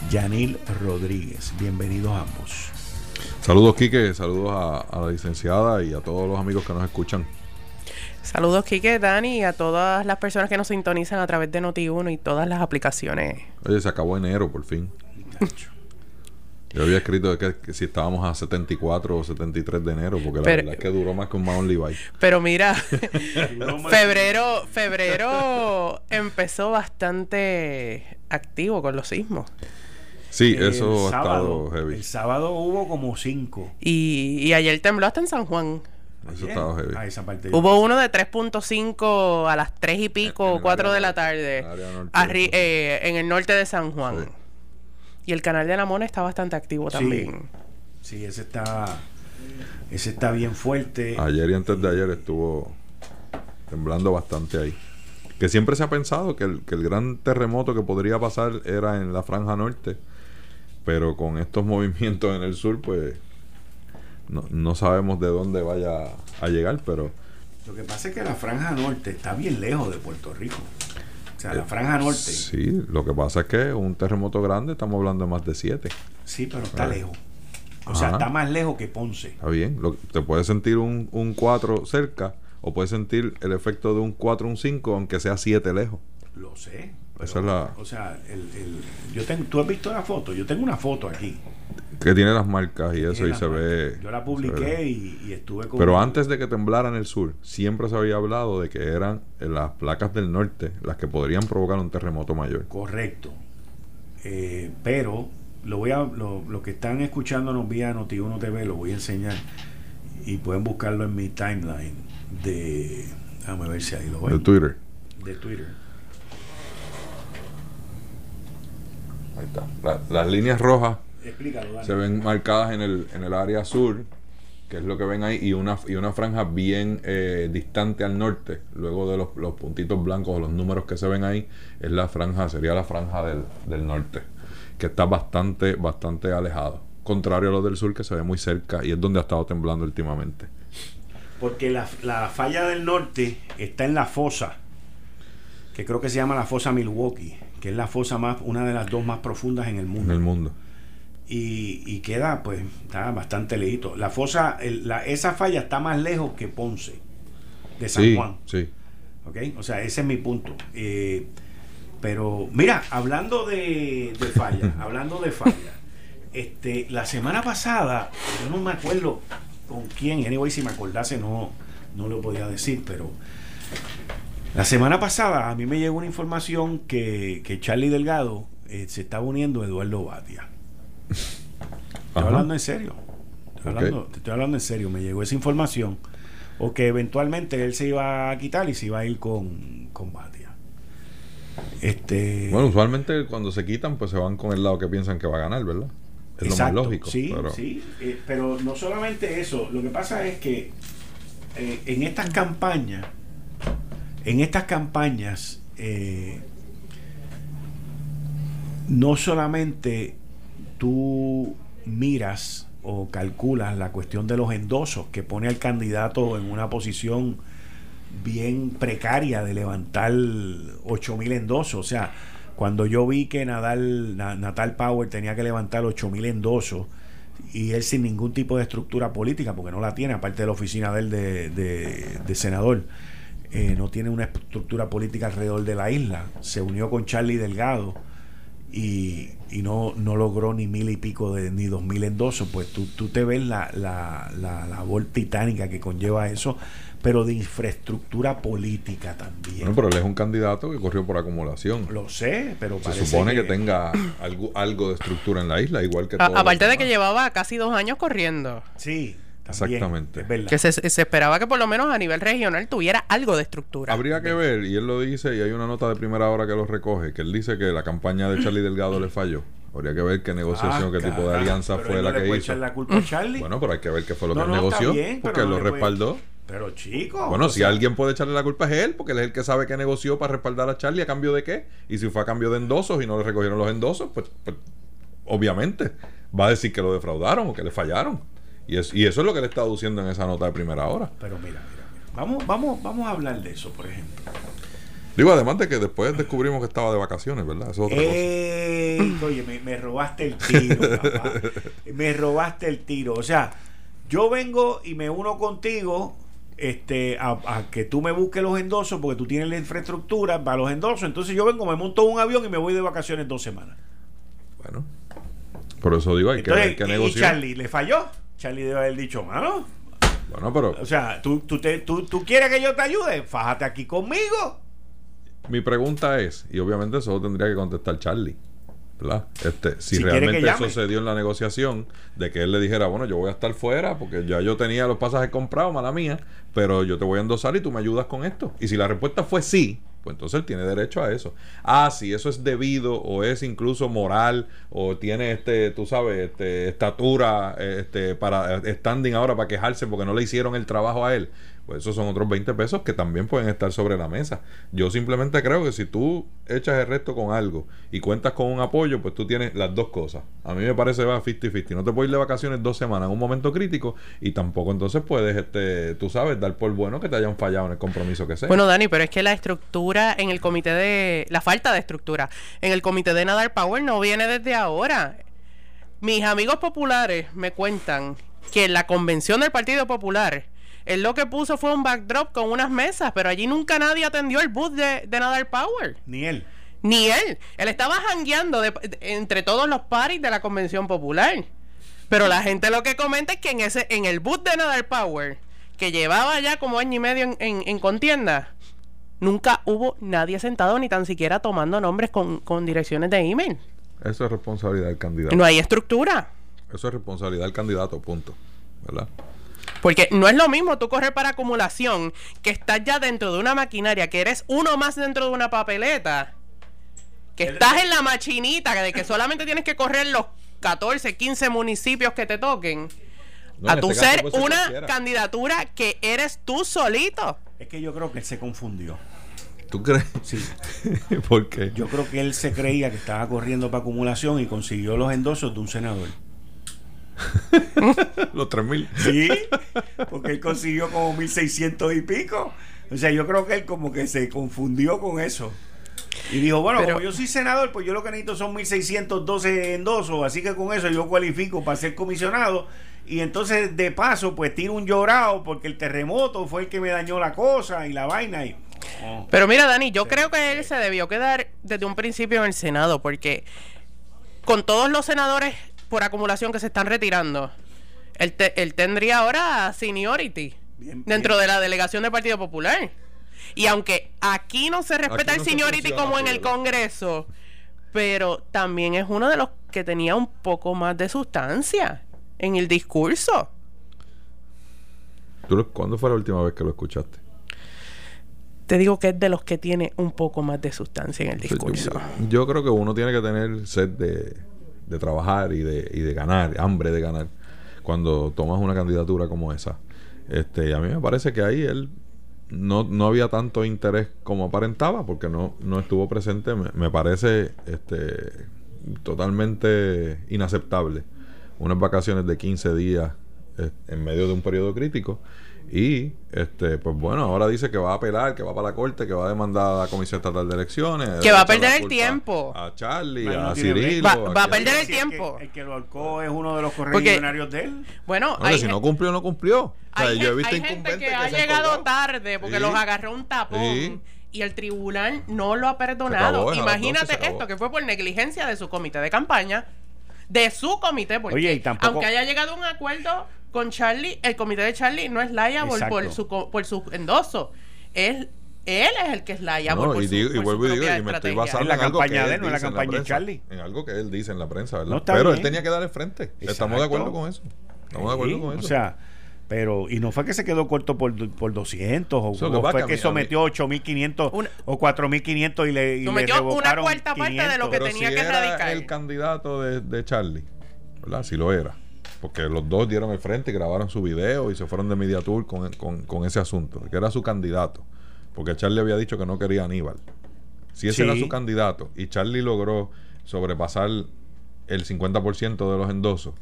Yanil Rodríguez. Bienvenidos ambos. Saludos, Quique. Saludos a la licenciada y a todos los amigos que nos escuchan. Saludos, Kike, Dani, y a todas las personas que nos sintonizan a través de Noti1 y todas las aplicaciones. Oye, se acabó enero por fin. Yo había escrito que, que si estábamos a 74 o 73 de enero, porque la Pero- verdad es que duró más que un Mount Levi. Pero mira, febrero, febrero empezó bastante activo con los sismos. Sí, El eso ha sábado- estado heavy. El sábado hubo como 5. Y, y ayer tembló hasta en San Juan. Eso ha estado heavy. Ah, esa parte yo- Hubo uno de 3.5 a las 3 y En pico, el 4 área de la tarde, en el área norte. arri- eh, en el norte de San Juan. Sí. Y el canal de la Mona está bastante activo Sí. también. Sí, ese está, ese está bien fuerte. Ayer y antes de ayer estuvo temblando bastante ahí. Que siempre se ha pensado que el, que el gran terremoto que podría pasar era en la franja norte, pero con estos movimientos en el sur, pues no, no sabemos de dónde vaya a llegar, pero Lo que pasa es que la franja norte está bien lejos de Puerto Rico. O sea, la franja norte, sí, sí, lo que pasa es que un terremoto grande, estamos hablando de más de siete. pero está Ah. lejos. O sea, está más lejos que Ponce. Está bien, lo- te puedes sentir un, un 4 cerca o puedes sentir el efecto de un 4, un 5, aunque sea 7 lejos. Lo sé. Esa es la- O sea, el, el- yo tengo, tú has visto la foto. Yo tengo una foto aquí. Que tiene las marcas y eso y se marcas. ve. Yo la publiqué y, y estuve con. Pero antes de que temblara en el sur, siempre se había hablado de que eran eh, las placas del norte las que podrían provocar un terremoto mayor. Correcto. Eh, pero lo voy a lo, lo que están escuchándonos vía Noti1 TV lo voy a enseñar y pueden buscarlo en mi timeline de déjame ver si ahí lo De ven Twitter. de Twitter. Ahí está. La- las líneas rojas Explícalo, se ven marcadas en el, en el área sur, que es lo que ven ahí, y una, y una franja bien eh, distante al norte, luego de los, los puntitos blancos o los números que se ven ahí, es la franja, sería la franja del, del norte, que está bastante, bastante alejado. Contrario a lo del sur, que se ve muy cerca y es donde ha estado temblando últimamente. Porque la, la falla del norte está en la fosa, que creo que se llama la fosa Milwaukee, que es la fosa más, una de las dos más profundas en el mundo. En el mundo. Y, y queda pues está bastante lejito. La fosa, el- la, esa falla está más lejos que Ponce, de San Sí, Juan. sí. ¿ok? O sea, ese es mi punto. Eh, pero mira, hablando de, de falla, hablando de falla, este, la semana pasada, yo no me acuerdo con quién, anyway, si me acordase no, no lo podía decir, pero la semana pasada a mí me llegó una información que, que Charlie Delgado eh, se está uniendo a Eduardo Batia. Estoy hablando en serio. Estoy hablando, te estoy hablando en serio. Me llegó esa información. O que eventualmente él se iba a quitar y se iba a ir con, con Batia. Este. Bueno, usualmente cuando se quitan, pues se van con el lado que piensan que va a ganar, ¿verdad? Es lo más lógico. Sí, pero- sí, eh, pero no solamente eso, lo que pasa es que eh, en estas campañas, en estas campañas, eh, no solamente tú miras o calculas la cuestión de los endosos que pone al candidato en una posición bien precaria de levantar 8000 endosos. O sea, cuando yo vi que Nadal, Na- Natal Power tenía que levantar 8000 endosos y él sin ningún tipo de estructura política, porque no la tiene, aparte de la oficina de él de, de- de senador, eh, no tiene una estructura política alrededor de la isla. Se unió con Charlie Delgado y, y no, no logró ni mil y pico de ni dos mil endosos, pues tú, tú te ves la, la, la labor titánica que conlleva eso, pero de infraestructura política también. Bueno, pero él es un candidato que corrió por acumulación. Lo sé, pero Se supone que, tenga algo, algo de estructura en la isla, igual que A- todos aparte de que llevaba casi dos años corriendo. Sí, también, Exactamente. es. Que se, se esperaba que por lo menos a nivel regional tuviera algo de estructura. Habría que ver, y él lo dice, y hay una nota de primera hora que lo recoge, que él dice que la campaña de Charlie Delgado le falló. Habría que ver qué negociación, Ah, qué tipo de alianza pero fue él la no le que puede hizo. echar la culpa a Charlie. Bueno, pero hay que ver qué fue lo que No, negoció, bien, porque pero él no lo puede- respaldó. Pero chico. Bueno, si sea, alguien puede echarle la culpa es él, porque él es el que sabe que negoció para respaldar a Charlie a cambio de qué. Y si fue a cambio de endosos y no le recogieron los endosos, pues, pues, obviamente va a decir que lo defraudaron o que le fallaron. Y, es- y eso es lo que le está aduciendo en esa nota de primera hora. Pero mira, mira, mira. Vamos, vamos, vamos a hablar de eso, por ejemplo. Digo, además de que después descubrimos que estaba de vacaciones, ¿verdad? Eso es otra cosa. Ey, oye, me, me robaste el tiro, papá. Me robaste el tiro. O sea, yo vengo y me uno contigo este, a, a que tú me busques los endosos porque tú tienes la infraestructura para los endosos. Entonces yo vengo, me monto un avión y me voy de vacaciones dos semanas. Bueno, por eso digo, hay que Entonces, ver qué y-. Charlie le falló. Charlie debe haber dicho, mano. Bueno, pero O sea, ¿tú, tú, te- tú, tú quieres que yo te ayude, fájate aquí conmigo. mi pregunta es, y obviamente eso tendría que contestar Charlie, ¿verdad? Este, si, Si realmente eso se dio en la negociación, de que él le dijera, bueno, yo voy a estar fuera porque ya yo tenía los pasajes comprados, mala mía, pero yo te voy a endosar y tú me ayudas con esto. Y si la respuesta fue sí, pues entonces él tiene derecho a eso. Ah, si eso es debido o es incluso moral o tiene este, tú sabes, este, estatura, este, para standing ahora para quejarse porque no le hicieron el trabajo a él. Pues esos son otros 20 pesos que también pueden estar sobre la mesa. Yo simplemente creo que si tú echas el resto con algo y cuentas con un apoyo, pues tú tienes las dos cosas. A mí me parece va 50-50. No te puedes ir de vacaciones dos semanas en un momento crítico y tampoco entonces puedes, este, tú sabes, dar por bueno que te hayan fallado en el compromiso que sea. Bueno, Dani, pero es que la estructura en el comité de. La falta de estructura en el comité de Nadar Power no viene desde ahora. Mis amigos populares me cuentan que la convención del Partido Popular, él lo que puso fue un backdrop con unas mesas, pero allí nunca nadie atendió el booth de, de Nadar Power. Ni él. Ni él. Él estaba jangueando de- de- entre todos los paris de la convención popular. Pero la gente lo que comenta es que en ese, en el booth de Nadal Power, que llevaba ya como año y medio en, en- en contienda, nunca hubo nadie sentado ni tan siquiera tomando nombres con, con direcciones de email. Eso es responsabilidad del candidato. No hay estructura. Eso es responsabilidad del candidato, punto. ¿Verdad? Porque no es lo mismo tú correr para acumulación, que estás ya dentro de una maquinaria, que eres uno más dentro de una papeleta, que estás en la machinita, de que solamente tienes que correr los 14, 15 municipios que te toquen, No, a tu este ser una cualquiera. candidatura que eres tú solito. Es que yo creo que él se confundió. ¿Tú crees? Sí. ¿Por qué? Yo creo que él se creía que estaba corriendo para acumulación y consiguió los endosos de un senador. Los 3000. Sí, porque él consiguió como 1600 y pico. O sea, yo creo que él como que se confundió con eso. Y dijo, bueno, Pero- como yo soy senador, pues yo lo que necesito son 1612 endosos, así que con eso yo cualifico para ser comisionado. Y entonces, de paso, pues tiro un llorado porque el terremoto fue el que me dañó la cosa y la vaina. Y, Oh. Pero mira, Dani, yo creo que él se debió quedar desde un principio en el Senado, porque con todos los senadores por acumulación que se están retirando, él, te- él tendría ahora seniority Bien, dentro bien. de la delegación del Partido Popular. Y aunque aquí no se respeta el seniority como en el. Congreso, pero también es uno de los que tenía un poco más de sustancia en el discurso. ¿Tú lo- ¿Cuándo fue la última vez que lo escuchaste? Te digo que es de los que tiene un poco más de sustancia en el discurso. Yo, yo creo que uno tiene que tener sed de, de trabajar y de, y de ganar, hambre de ganar, cuando tomas una candidatura como esa. Este, a mí me parece que ahí él no, no había tanto interés como aparentaba, porque no, no estuvo presente. Me, me parece este, totalmente inaceptable unas vacaciones de 15 días eh, en medio de un periodo crítico. Y, este, pues bueno, ahora dice que va a apelar, que va para la corte, que va a demandar a la Comisión Estatal de Elecciones. Que va a perder el tiempo. A Charlie, Bueno, no a. Cirilo. Va- va a perder el tiempo. que- el que lo ahorcó es uno de los correligionarios de él. Bueno, Bueno, hay, si no cumplió, no cumplió. O sea, hay yo he gen- visto hay gente que ha llegado tarde porque Sí. los agarró un tapón. Sí. Y el tribunal no lo ha perdonado. acabó, Imagínate 12 se acabó. esto, que fue por negligencia de su comité de campaña, de su comité, porque Oye, y tampoco- aunque haya llegado a un acuerdo con Charlie, el comité de Charlie no es liable Exacto. por su, co- por su endoso. Es, él es el que es liable No, por y, su, digo- y por su vuelvo y digo, y me estoy basando En la en, algo que campaña de él no en la campaña de prensa, Charlie. En algo que él dice en la prensa, ¿verdad? No, Pero bien. él tenía que dar el frente. Estamos Exacto. de acuerdo con eso. Estamos de acuerdo Sí, con eso. O sea, pero, y no fue que se quedó corto por, por 200 o, lo o que fue que mí- sometió 8500 Una- o 4500 y le, y le Sometió una revocaron cuarta parte de lo que Pero tenía si que era erradicar. el candidato de, de Charlie, ¿verdad? Si lo era. Porque los dos dieron el frente y grabaron su video y se fueron de Media Tour con, con- con ese asunto, que era su candidato. Porque Charlie había dicho que no quería a Aníbal. Si ese Sí. era su candidato y Charlie logró sobrepasar el 50% de los endosos,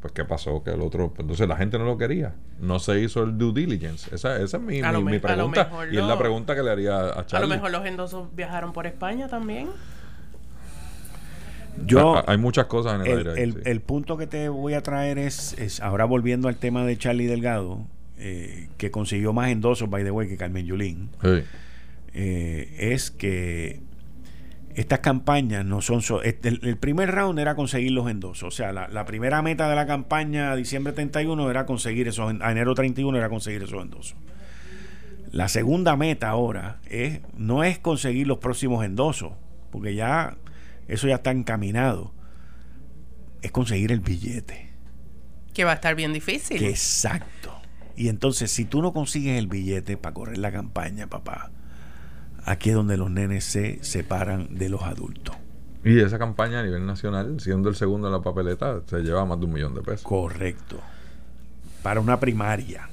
pues ¿qué pasó? Que el otro, pues, entonces la gente no lo quería. No se hizo el due diligence. Esa, esa es mi, A mi- mi a pregunta. Y es la pregunta que le haría a A Charlie. lo mejor los endosos viajaron por España también. Yo, Hay muchas cosas en el, el, aire. ahí, el- sí. el punto que te voy a traer es, es ahora volviendo al tema de Charlie Delgado, eh, que consiguió más endosos, by the way, que Carmen Yulín, Sí. eh, es que estas campañas no son... so- este, el, el primer round era conseguir los endosos. O sea, la, la primera meta de la campaña a diciembre 31 era conseguir esos... A enero 31 era conseguir esos endosos. La segunda meta ahora es no es conseguir los próximos endosos, porque ya eso ya está encaminado. Es conseguir el billete. Que va a estar bien difícil. Que exacto. Y entonces, si tú no consigues el billete para correr la campaña, papá, aquí es donde los nenes se separan de los adultos. Y esa campaña a nivel nacional, siendo el segundo en la papeleta, se lleva más de un millón de pesos. Correcto. Para una primaria.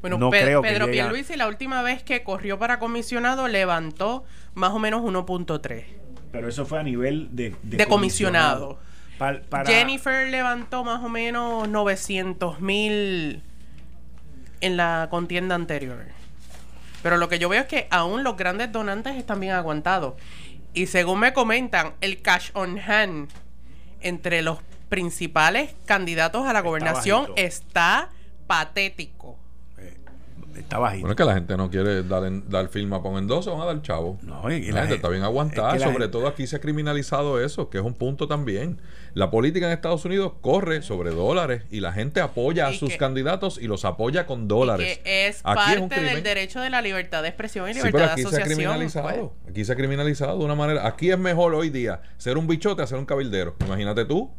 Bueno, No Pe- creo que Pedro a- Pierluisi la última vez que corrió para comisionado levantó más o menos 1.3 Pero eso fue a nivel de, de comisionado. Para- Jennifer levantó más o menos 900 mil en la contienda anterior. Pero lo que yo veo es que aún los grandes donantes están bien aguantados. Y según me comentan, el cash on hand entre los principales candidatos a la gobernación bajito. está patético. Está bajito. Bueno, es que la gente no quiere dar, en- dar firma para un endoso, van a dar chavo. No, y- y la, la gente gen- está bien aguantada. es que la sobre gente- todo aquí se ha criminalizado eso, que es un punto también. La política en Estados Unidos corre sobre dólares y la gente apoya a sus que- candidatos y los apoya con dólares. que es Aquí parte un del derecho de la libertad de expresión y Sí, libertad pero de aquí se ha asociación. criminalizado. pues. Aquí se ha criminalizado de una manera. Aquí es mejor hoy día ser un bichote a ser un cabildero. Imagínate tú.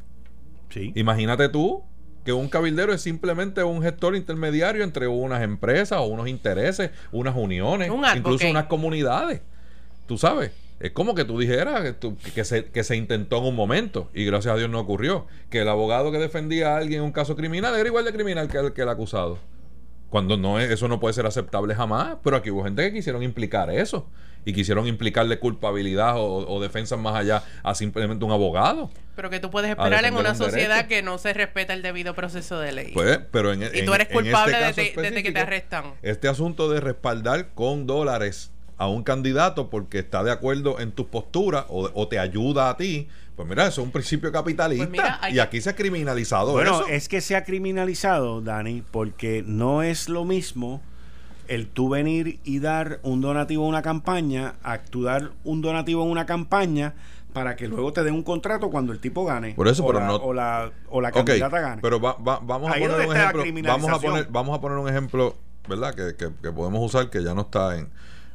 Sí. Imagínate tú que un cabildero es simplemente un gestor intermediario entre unas empresas o unos intereses, unas uniones, Un incluso unas comunidades. Tú sabes, es como que tú dijeras que, tú- que se, que se intentó en un momento y gracias a Dios no ocurrió. Que el abogado que defendía a alguien en un caso criminal era igual de criminal que el, que el acusado. Cuando no es, eso no puede ser aceptable jamás, pero aquí hubo gente que quisieron implicar eso y quisieron implicarle culpabilidad o, o defensas más allá a simplemente un abogado. Pero que tú puedes esperar en una un sociedad derecho. que no se respeta el debido proceso de ley. Pues, pero en, y tú eres en- en culpable este caso desde, desde que te arrestan. Este asunto de respaldar con dólares a un candidato porque está de acuerdo en tus posturas o, o te ayuda a ti, pues mira, eso es un principio capitalista. Pues mira, hay y aquí se ha criminalizado Bueno, eso. es que se ha criminalizado, Dani, porque no es lo mismo el tú venir y dar un donativo a una campaña, a tú dar un donativo en una campaña para que luego te den un contrato cuando el tipo gane. Por eso, o pero la, no- o la, o la candidata gane. pero va- va- vamos a poner un ejemplo. Vamos a poner, vamos a poner un ejemplo, ¿verdad? Que, que- que podemos usar que ya no está en.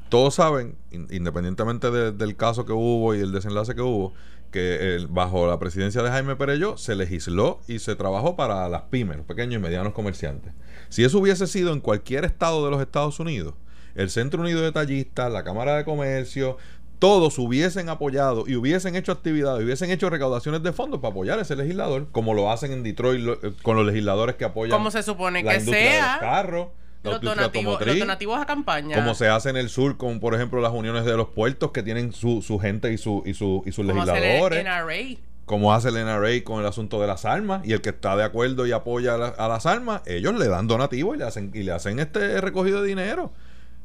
Todos saben, in- independientemente de- del caso que hubo y el desenlace que hubo, que el- bajo la presidencia de Jaime Perello se legisló y se trabajó para las pymes, los pequeños y medianos comerciantes. Si eso hubiese sido en cualquier estado de los Estados Unidos, el Centro Unido de Tallistas, la Cámara de Comercio, todos hubiesen apoyado y hubiesen hecho actividades, hubiesen hecho recaudaciones de fondos para apoyar a ese legislador, como lo hacen en Detroit lo- eh, con los legisladores que apoyan Como se supone la que industria de sea, los carros, la Los industria los donativos a campaña. como se hace en el sur con, por ejemplo, las uniones de los puertos que tienen su, su gente y, su, y, su, y sus como legisladores NRA. Como hace el NRA con el asunto de las armas y el que está de acuerdo y apoya a, la- a las armas, ellos le dan donativos y le hacen y le hacen este recogido de dinero.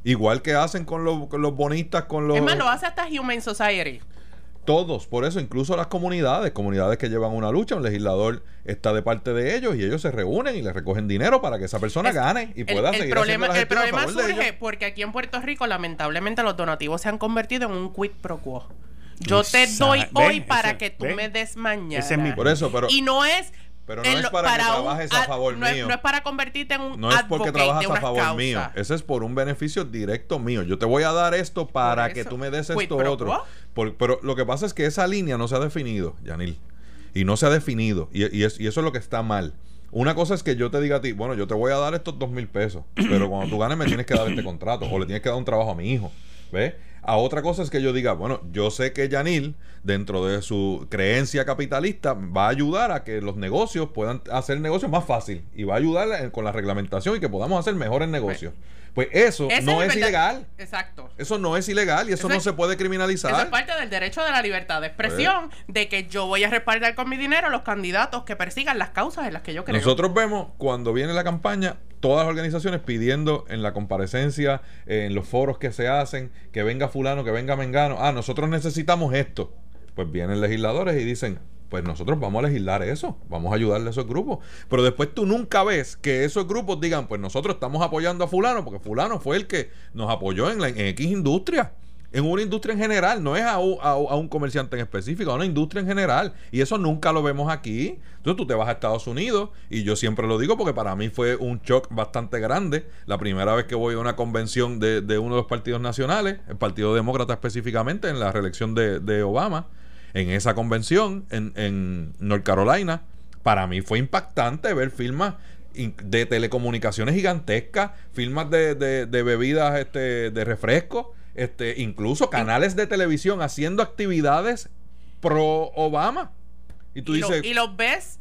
Igual que hacen con los, con los bonistas, con los Es más, lo hace hasta Human Society. todos, por eso incluso las comunidades, comunidades que llevan una lucha, un legislador está de parte de ellos y ellos se reúnen y le recogen dinero para que esa persona Es- gane y el, pueda el seguir problema, haciendo la el problema surge porque aquí en Puerto Rico, lamentablemente, los donativos se han convertido en un quid pro quo. Yo te doy hoy para Ese- que tú me des mañana. Ese es mi- Por eso, pero y no es. pero no es para que un trabajes a favor no es- mío. no es para convertirte en un no es porque trabajas a favor causa. mío, ese es por un beneficio directo mío. Yo te voy a dar esto para que tú me des esto otro. Por- pero lo que pasa es que esa línea no se ha definido, Yanil. Y no se ha definido. Y, y es- y eso es lo que está mal. Una cosa es que yo te diga a ti, bueno, yo te voy a dar estos dos mil pesos, pero cuando tú ganes me tienes que dar este contrato o le tienes que dar un trabajo a mi hijo. ¿Ves? A otra cosa es que yo diga, bueno, yo sé que Yanil, dentro de su creencia capitalista, va a ayudar a que los negocios puedan hacer negocios más fácil y va a ayudar con la reglamentación y que podamos hacer mejores negocios. Pues eso Ese no es verdad- ilegal. Exacto. Eso no es ilegal y eso, Eso no es- se puede Eso criminalizar. es parte del derecho de la libertad de expresión, de que yo voy a respaldar con mi dinero a los candidatos que persigan las causas en las que yo creo. Nosotros vemos cuando viene la campaña todas las organizaciones pidiendo en la comparecencia, eh, en los foros que se hacen, que venga fulano, que venga mengano. Ah, nosotros necesitamos esto. Pues vienen legisladores y dicen, pues nosotros vamos a legislar eso, vamos a ayudarle a esos grupos. Pero después tú nunca ves que esos grupos digan, pues nosotros estamos apoyando a fulano, porque fulano fue el que nos apoyó en, la, en X industria. En una industria en general, no es a, a un comerciante en específico, a una industria en general. Y eso nunca lo vemos aquí. Entonces tú te vas a Estados Unidos, y yo siempre lo digo porque para mí fue un shock bastante grande. La primera vez que voy a una convención de, uno de los partidos nacionales, el Partido Demócrata específicamente, en la reelección de, Obama, en esa convención en, North Carolina, para mí fue impactante ver firmas de telecomunicaciones gigantescas, firmas de, de- de bebidas este, de refresco, este, incluso canales de televisión haciendo actividades pro Obama. Y tú y, lo- dices, y los ves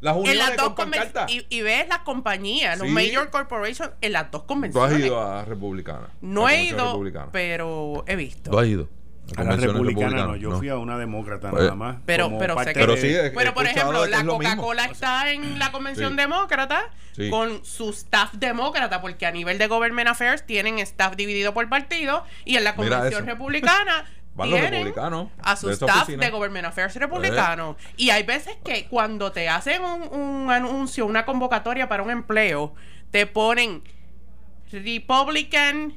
las en uniones las dos con y, y ves las compañías, los Sí. major corporations en las dos Tú has convenciones. ido a Republicana. no a he ido, republicana. pero he visto. Tú has ido. A la republicana no, yo fui a una demócrata Pues- nada más. Pero- pero sé que- Pero sí, Bueno, por ejemplo, la. Coca-Cola está en la convención Sí. demócrata Sí. con su staff demócrata, porque a nivel de Government Affairs tienen staff dividido por partido y en la convención republicana Van los tienen republicanos a su de staff oficina. de Government Affairs republicano. Y hay veces que cuando te hacen un, un anuncio, una convocatoria para un empleo, te ponen Republican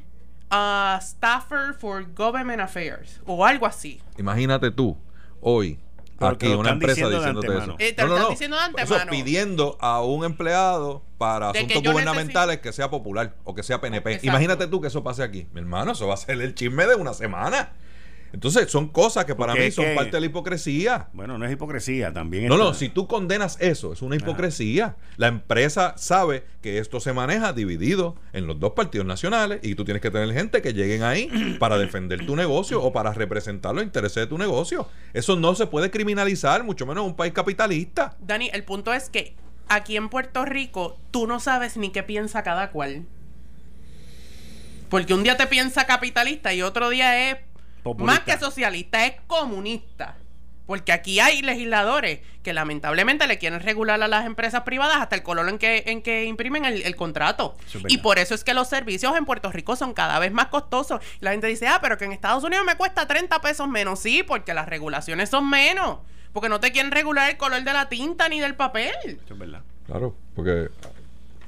uh, Staffer for Government Affairs o algo así. Imagínate tú, hoy, Pero aquí, una están empresa diciendo diciéndote eso. Eh, te lo están diciendo de eso, antemano. pidiendo a un empleado para De asuntos gubernamentales que sea popular o que sea PNP. Exacto. Imagínate tú que eso pase aquí. Mi hermano, eso va a ser el chisme de una semana. Entonces, son cosas que para Porque mí son que- parte de la hipocresía. Bueno, no es hipocresía, también No, está- no, si tú condenas eso, es una hipocresía. La empresa sabe que esto se maneja dividido en los dos partidos nacionales y tú tienes que tener gente que lleguen ahí para defender tu negocio o para representar los intereses de tu negocio. Eso no se puede criminalizar, mucho menos en un país capitalista. Dani, el punto es que aquí en Puerto Rico tú no sabes ni qué piensa cada cual. Porque un día te piensa capitalista y otro día es Populista. más que socialista, es comunista. Porque aquí hay legisladores que lamentablemente le quieren regular a las empresas privadas hasta el color en que, en que imprimen el, el contrato. Y por eso es que los servicios en Puerto Rico son cada vez más costosos. Y la gente dice, ah, pero que en Estados Unidos me cuesta 30 pesos menos. Sí, porque las regulaciones son menos. Porque no te quieren regular el color de la tinta ni del papel. Eso es verdad. Claro, porque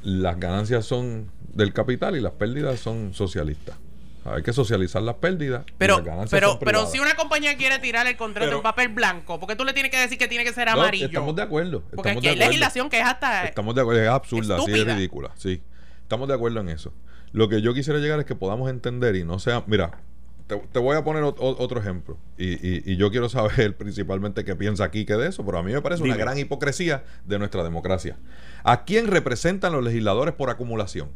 las ganancias son del capital y las pérdidas son socialistas. Hay que socializar las pérdidas. y Pero, las pero, pero si una compañía quiere tirar el contrato Pero- en papel blanco, ¿por qué tú le tienes que decir que tiene que ser No, amarillo? estamos de acuerdo. Porque aquí hay acuerdo. legislación que es hasta... Estamos de acuerdo, es absurda, así Estúpida. es ridícula, sí. Estamos de acuerdo en eso. Lo que yo quisiera llegar es que podamos entender y no sea, mira, te, te voy a poner o- otro ejemplo y, y- y yo quiero saber principalmente qué piensa aquí que de eso, pero a mí me parece una gran hipocresía de nuestra democracia. ¿A quién representan los legisladores por acumulación?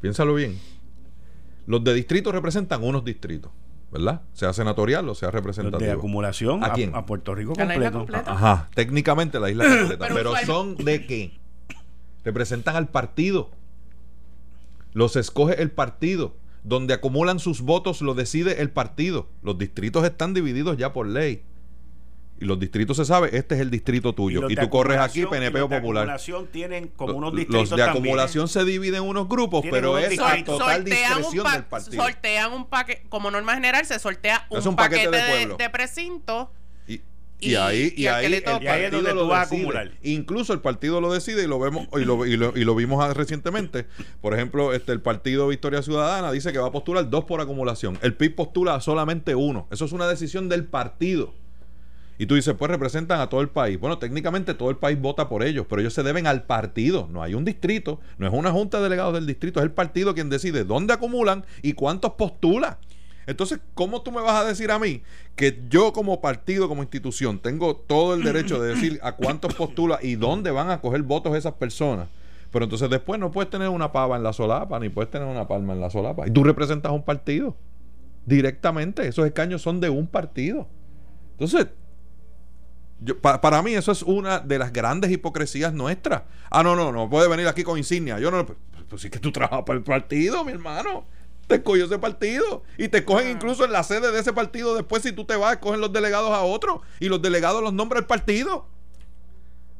Piénsalo bien. Los de distrito representan unos distritos, ¿verdad? Sea senatorial o sea Los representativo. de acumulación ¿A quién? a Puerto Rico A la isla completo. completa. Ajá, técnicamente la isla completa. Pero pero son de qué? Representan al partido. Los escoge el partido. Donde acumulan sus votos lo decide el partido. Los distritos están divididos ya por ley. Y los distritos se sabe, este es el distrito tuyo. Y, de tú corres aquí y PNP los o de Popular. acumulación tienen como unos los de también. acumulación se dividen en unos grupos, Tienen pero unos es distritos. a total sortean un, discreción pa- del partido. sortean un paquete, como norma general, se sortea un, Es un paquete paquete, de de, de precinto. Y, Y- y ahí, y y ahí el toca. Y ahí es partido donde lo tú vas a decide. acumular. Incluso el partido lo decide y lo vemos y lo, y lo, y lo vimos recientemente. Por ejemplo, este el partido Victoria Ciudadana dice que va a postular dos por acumulación. El PIB postula solamente uno. Eso es una decisión del partido. Y tú dices, pues representan a todo el país. Bueno, técnicamente todo el país vota por ellos, pero ellos se deben al partido. No hay un distrito, no es una junta de delegados del distrito, es el partido quien decide dónde acumulan y cuántos postula. Entonces, ¿cómo tú me vas a decir a mí que yo como partido, como institución, tengo todo el derecho de decir a cuántos postula y dónde van a coger votos esas personas? Pero entonces después no puedes tener una pava en la solapa, ni puedes tener una palma en la solapa. Y tú representas a un partido directamente. Esos escaños son de un partido. Entonces, yo- pa- para mí eso es una de las grandes hipocresías nuestras. Ah, no, no, no puede venir aquí con insignia. Yo no, pues, pues sí que tú trabajas para el partido, mi hermano. Te escogió ese partido. Y te escogen incluso en la sede de ese partido. Después, si tú te vas, escogen los delegados a otro. Y los delegados los nombra el partido.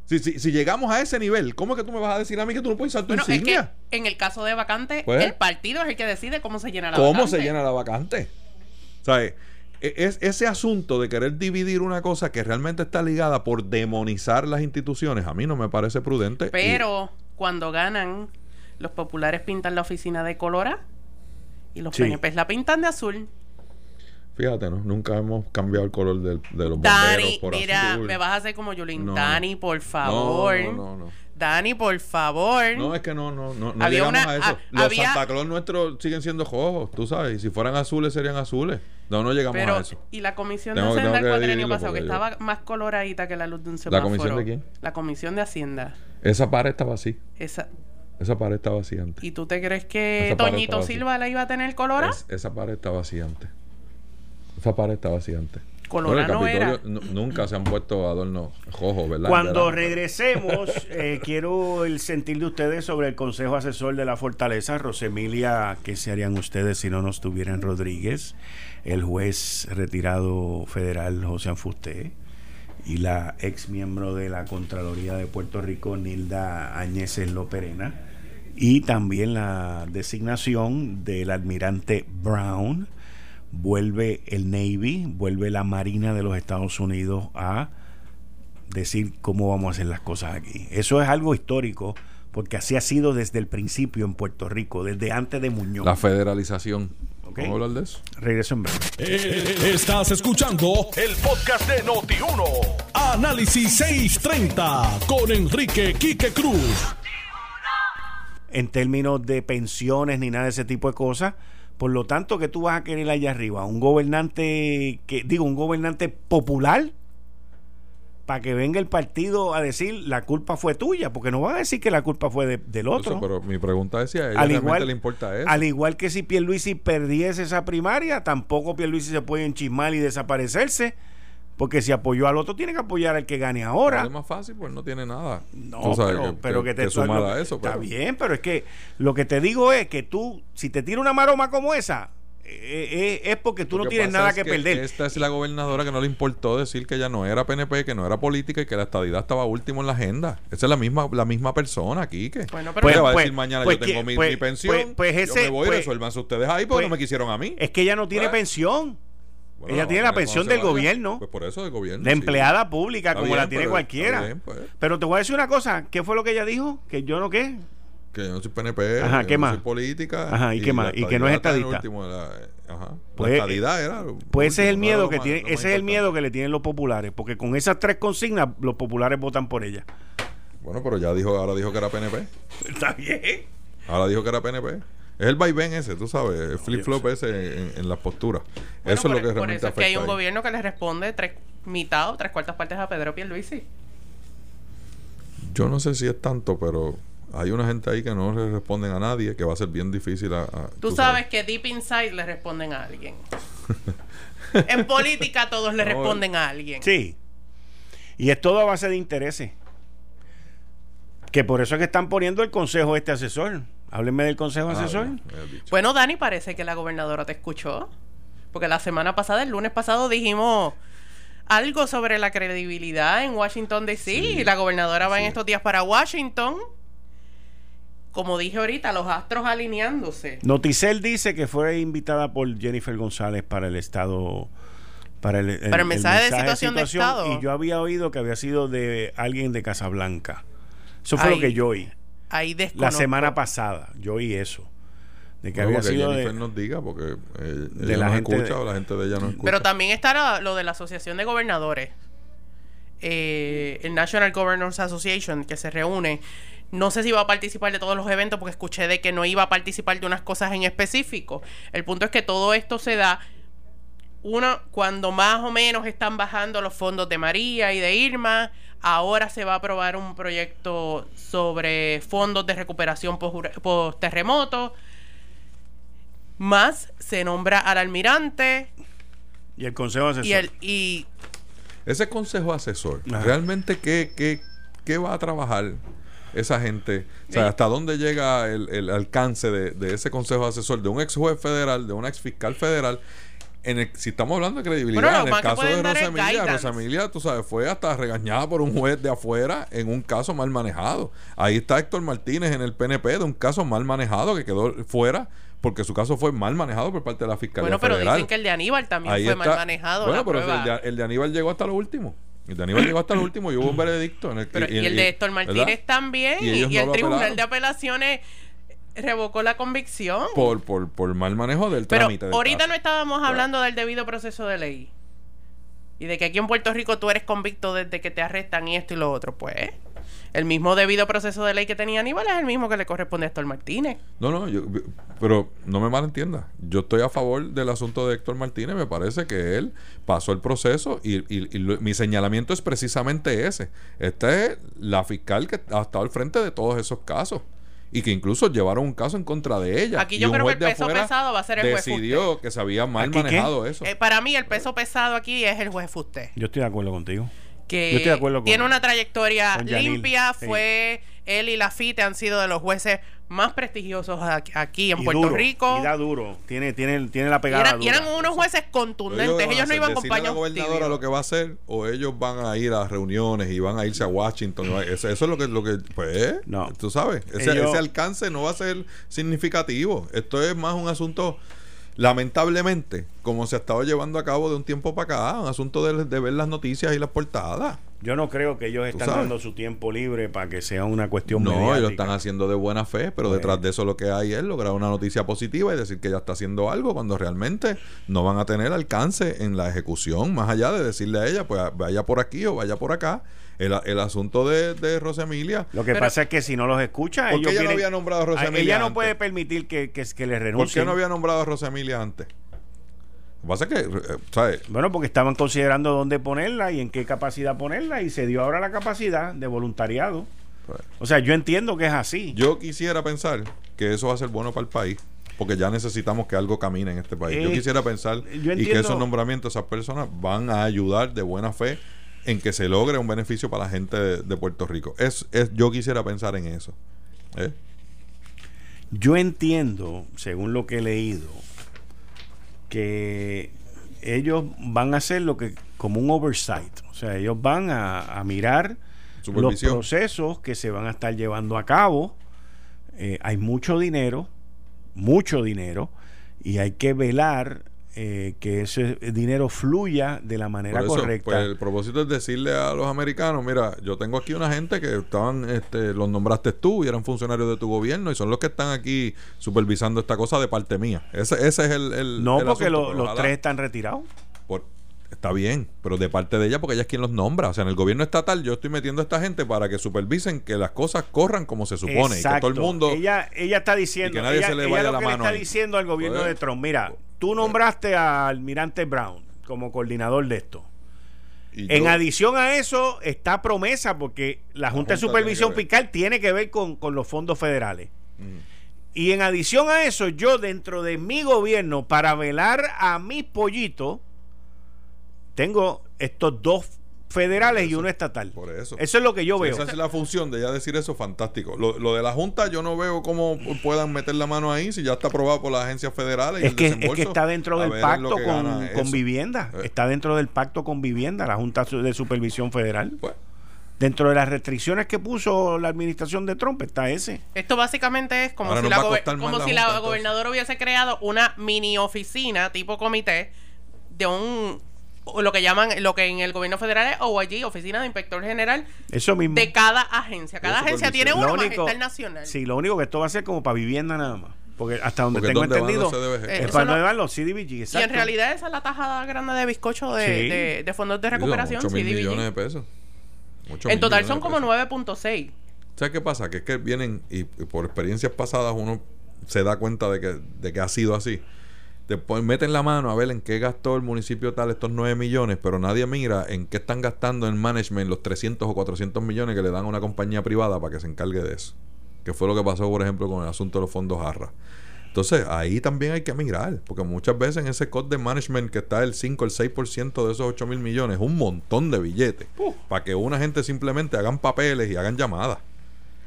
Si, si, si llegamos a ese nivel, ¿cómo es que tú me vas a decir a mí que tú no puedes usar tu Bueno, es que insignia? en el caso de vacante, Pues, el partido es el que decide cómo se llena la ¿Cómo vacante. se llena la vacante? ¿Sabes? E- Es ese asunto de querer dividir una cosa que realmente está ligada por demonizar las instituciones, a mí no me parece prudente. Pero cuando ganan, los populares pintan la oficina de colora y los Sí. PNP la pintan de azul. Fíjate, ¿no? Nunca hemos cambiado el color del- de, los bomberos Dani, por mira, azul. me vas a hacer como Yulín. No, Dani, por favor. No, no, no. Dani, por favor. No, es que no, no, no, no Había llegamos una- a eso. Los había- Santa Claus nuestros siguen siendo rojos, tú sabes. Y si fueran azules, serían azules. No, no llegamos Pero, a eso. y la comisión Tengo- de Hacienda tengo el que cuatrienio pasado, que estaba más coloradita que la luz de un semáforo. comisión de quién? La comisión de Hacienda. Esa pared estaba así. Esa. Esa pared estaba así antes. ¿Y tú te crees que Toñito. Silva la iba a tener colora? Es- esa pared estaba así antes. Esa pared estaba así antes. Bueno, era. Nunca se han puesto adornos rojos, ¿verdad? Cuando regresemos, eh, quiero el sentir de ustedes sobre el Consejo Asesor de la Fortaleza. Rosemilia, ¿qué se harían ustedes si no nos tuvieran Rodríguez? El juez retirado federal José Anfusté y la ex miembro de la Contraloría de Puerto Rico, Nilda Añeses Loperena. Y también la designación del almirante Brown vuelve el Navy, vuelve la Marina de los Estados Unidos a decir cómo vamos a hacer las cosas aquí. Eso es algo histórico, porque así ha sido desde el principio en Puerto Rico, desde antes de Muñoz. La federalización. Ok. ¿Vamos a hablar de eso? Regreso en breve. Eh, Estás escuchando el podcast de Noti1. Análisis 630 con Enrique Quique Cruz. En términos de pensiones ni nada de ese tipo de cosas. Por lo tanto, que tú vas a querer allá arriba, un gobernante que digo, un gobernante popular para que venga el partido a decir la culpa fue tuya, porque no van a decir que la culpa fue de- del otro. Eso, pero mi pregunta es si a ella al realmente igual, le importa eso. al igual que si Pierluisi perdiese esa primaria, tampoco Pierluisi se puede enchismar y desaparecerse, porque si apoyó al otro tiene que apoyar al que gane ahora. Es más fácil, pues no tiene nada. No, Tú sabes pero, que- pero que- que, te que sumar lo- a eso. Está pero- bien, pero es que lo que te digo es que tú, si te tira una maroma como esa, eh, eh, es porque tú Lo no tienes nada es que, perder. Esta es la gobernadora que no le importó decir que ella no era PNP, que no era política y que la estadidad estaba último en la agenda. Esa es la misma, la misma persona aquí que. Bueno, pero Pues- ella va a pues- decir mañana pues yo tengo mi, pues- mi pensión. pues- pues yo ese- me voy, pues- resuélvanse ustedes ahí porque pues- no me quisieron a mí. Es que ella no tiene Pues- pensión. Bueno, ella tiene la pensión del vaya. gobierno. Pues por eso del gobierno. De sí. empleada pública, Está como bien, la tiene pero- cualquiera. bien, pues. Pero te voy a decir una cosa, ¿qué fue lo que ella dijo? Que yo no qué. Que yo no soy PNP, Ajá, que ¿qué yo no más? soy política. Ajá, ¿y qué más? ¿Y que no es estadista? último de la- ajá. Pues, la estadidad era. Pues ese es el miedo que tiene, ese es el miedo que le tienen los populares, porque con esas tres consignas los populares votan por ella. Bueno, pero ya dijo, ahora dijo que era PNP. Está bien. Ahora dijo que era PNP. Es el vaivén ese, tú sabes, el flip-flop ese en, en las posturas. Bueno, eso por, es lo que por realmente eso es que hay un ahí. gobierno que le responde tres mitad o tres cuartas partes a Pedro Pierluisi. Yo no sé si es tanto, pero hay una gente ahí que no le responden a nadie, que va a ser bien difícil a... a- Tú sabes que deep inside le responden a alguien. En política todos le responden a alguien. Sí. Y es todo a base de intereses. Que por eso es que están poniendo el consejo este asesor. Háblenme del consejo Ah, asesor. Bueno, Dani, parece que la gobernadora te escuchó. Porque la semana pasada, el lunes pasado, dijimos algo sobre la credibilidad en Washington DC. Sí, y la gobernadora va en estos días para Washington. Como dije ahorita, los astros alineándose. Noticel dice que fue invitada por Jennifer González para el estado. Para el, Para el mensaje de situación de estado. Y yo había oído que había sido de alguien de Casablanca. Eso fue Ay, lo que yo oí. Ahí La semana pasada. Yo oí eso. De que No, había sido Jennifer de. nos diga, porque eh, de la no gente escucha de- o la gente de ella no escucha. Pero también está lo de la Asociación de Gobernadores. Eh, el National Governors Association, que se reúne. No sé si va a participar de todos los eventos porque escuché de que no iba a participar de unas cosas en específico. El punto es que todo esto se da uno cuando más o menos están bajando los fondos de María y de Irma. Ahora se va a aprobar un proyecto sobre fondos de recuperación post terremoto. Más se nombra al almirante Y el consejo asesor. y el y Ese consejo asesor, Ajá. ¿realmente qué, qué, qué va a trabajar esa gente? O sea. ¿hasta dónde llega el, el alcance de, de ese consejo asesor de un ex juez federal, de un ex fiscal federal? En el- si estamos hablando de credibilidad, Bueno, en el caso de Rosa Emilia. Rosa Emilia, tú sabes, fue hasta regañada por un juez de afuera en un caso mal manejado. Ahí está Héctor Martínez en el PNP de un caso mal manejado que quedó fuera porque su caso fue mal manejado por parte de la Fiscalía bueno, pero Federal. dicen que el de Aníbal también Ahí fue está. mal manejado. Bueno, pero el de, el de Aníbal llegó hasta lo último. El de Aníbal llegó hasta lo último y hubo un veredicto. En el, Pero- y, el de Héctor Martínez ¿verdad? también. Y Y, y no el Tribunal apelaron. de Apelaciones revocó la convicción. Por, por, por mal manejo del Pero trámite. del ahorita caso. no estábamos hablando del debido proceso de ley. Y de que aquí en Puerto Rico tú eres convicto desde que te arrestan y esto y lo otro. Pues el mismo debido proceso de ley que tenía Aníbal es el mismo que le corresponde a Héctor Martínez. No, no, yo, pero no me malentienda. Yo estoy a favor del asunto de Héctor Martínez. Me parece que él pasó el proceso y, y- y lo- mi señalamiento es precisamente ese. Esta es la fiscal que ha estado al frente de todos esos casos. Y que incluso llevaron un caso en contra de ella. Aquí Y yo un creo que el peso afuera pesado va a ser el juez Decidió que se había mal ¿Aquí qué? manejado eso. Eh, para mí el peso pesado aquí es el juez Fusté. Yo estoy de acuerdo contigo. que Yo estoy de acuerdo con- tiene una trayectoria limpia, sí. Él y Lafite han sido de los jueces más prestigiosos aquí, en Y Puerto duro, Y, Y da duro. Tiene, tiene, tiene la pegada eran, y dura. eran unos jueces contundentes, ellos no iban con decirle a la gobernadora lo que va a hacer o ellos van a ir a reuniones y van a irse a Washington. Eso, eso es lo que, lo que pues, No. tú sabes, ese, Ellos- ese alcance no va a ser significativo. Esto es más un asunto, lamentablemente, como se ha estado llevando a cabo de un tiempo para acá, un asunto de, de ver las noticias y las portadas. Yo no creo que ellos están sabes. dando su tiempo libre para que sea una cuestión No, ellos lo mediática. están haciendo de buena fe, pero Pues- detrás de eso lo que hay es lograr una noticia positiva y decir que ella está haciendo algo cuando realmente no van a tener alcance en la ejecución, más allá de decirle a ella, pues vaya por aquí o vaya por acá. El, el asunto de, de Rosa Emilia. Lo que Pero- pasa es que si no los escucha, ¿Por qué ellos ella no había nombrado a Rosa a- Emilia Ella no antes? puede permitir que, que, que le ¿Por renuncien. qué no había nombrado a Rosa Emilia antes? Que pasa es que, eh, ¿sabes? Bueno, porque estaban considerando dónde ponerla y en qué capacidad ponerla y se dio ahora la capacidad de voluntariado. Pues, O sea, yo entiendo que es así. Yo quisiera pensar que eso va a ser bueno para el país. Porque ya necesitamos que algo camine en este país. yo Eh, quisiera pensar yo y que esos nombramientos, esas personas van a ayudar de buena fe en que se logre un beneficio para la gente de, de Puerto Rico. Es, es, yo quisiera pensar en eso. ¿eh? Yo entiendo, según lo que he leído, que ellos van a hacer lo que como un oversight. O sea, ellos van a, a mirar los procesos que se van a estar llevando a cabo. Eh, hay mucho dinero, mucho dinero, y hay que velar eh, que ese dinero fluya de la manera Por eso, correcta. pues, el propósito es decirle a los americanos, mira, yo tengo aquí una gente que estaban, este, los nombraste tú y eran funcionarios de tu gobierno y son los que están aquí supervisando esta cosa de parte mía. Ese, ese es el, el- no, el porque lo- los tres están retirados. Está bien, pero de parte de ella porque ella es quien los nombra. O sea, en el gobierno estatal yo estoy metiendo a esta gente para que supervisen que las cosas corran como se supone y que todo el mundo... Ella, ella está diciendo. y que nadie ella, se le ella vaya lo la que le está diciendo al gobierno Pues, de Trump: mira, tú nombraste al almirante Brown como coordinador de esto. En yo- adición a eso, está promesa porque la Junta de Junta Supervisión tiene Fiscal tiene que ver con, con los fondos federales. Mm. Y en adición a eso, yo dentro de mi gobierno, para velar a mis pollitos, tengo estos dos federales y uno estatal. Por eso. Eso es lo que yo Si veo. Esa es la función de ya decir eso, fantástico. Lo, lo de la Junta, yo no veo cómo puedan meter la mano ahí si ya está aprobado por las agencias federales. y Es el que, es que está dentro del pacto con, con vivienda. Eh. Está dentro del pacto con vivienda, la Junta de Supervisión Federal. Pues, Dentro de las restricciones que puso la administración de Trump está ese. Esto básicamente es como Ahora si la, como la si Junta, la entonces. gobernadora hubiese creado una mini oficina tipo comité de un lo que llaman lo que en el gobierno federal es OIG, Oficina de Inspector General Eso mismo. de cada agencia. Cada Eso, agencia tiene está el nacional. Sí, lo único que esto va a ser como para vivienda nada más. Porque hasta donde Porque tengo ¿dónde van entendido? Eh, es para no- van los CDBG. y Exacto. en realidad esa es la tajada grande de bizcocho de, Sí. de- de fondos de sí, son recuperación. ocho mil CDBG. millones de pesos. Ocho En mil total son como pesos. 9.6. ¿Sabes qué pasa? Que es que vienen y, y por experiencias pasadas uno se da cuenta de que, de que ha sido así. Después meten la mano a ver en qué gastó el municipio tal estos 9 millones, pero nadie mira en qué están gastando en management los 300 o 400 millones que le dan a una compañía privada para que se encargue de eso. Que fue lo que pasó, por ejemplo, con el asunto de los fondos Jarra. Entonces, ahí también hay que mirar, porque muchas veces en ese cost de management que está el 5, el 6% de esos 8 mil millones, un montón de billetes, para que una gente simplemente hagan papeles y hagan llamadas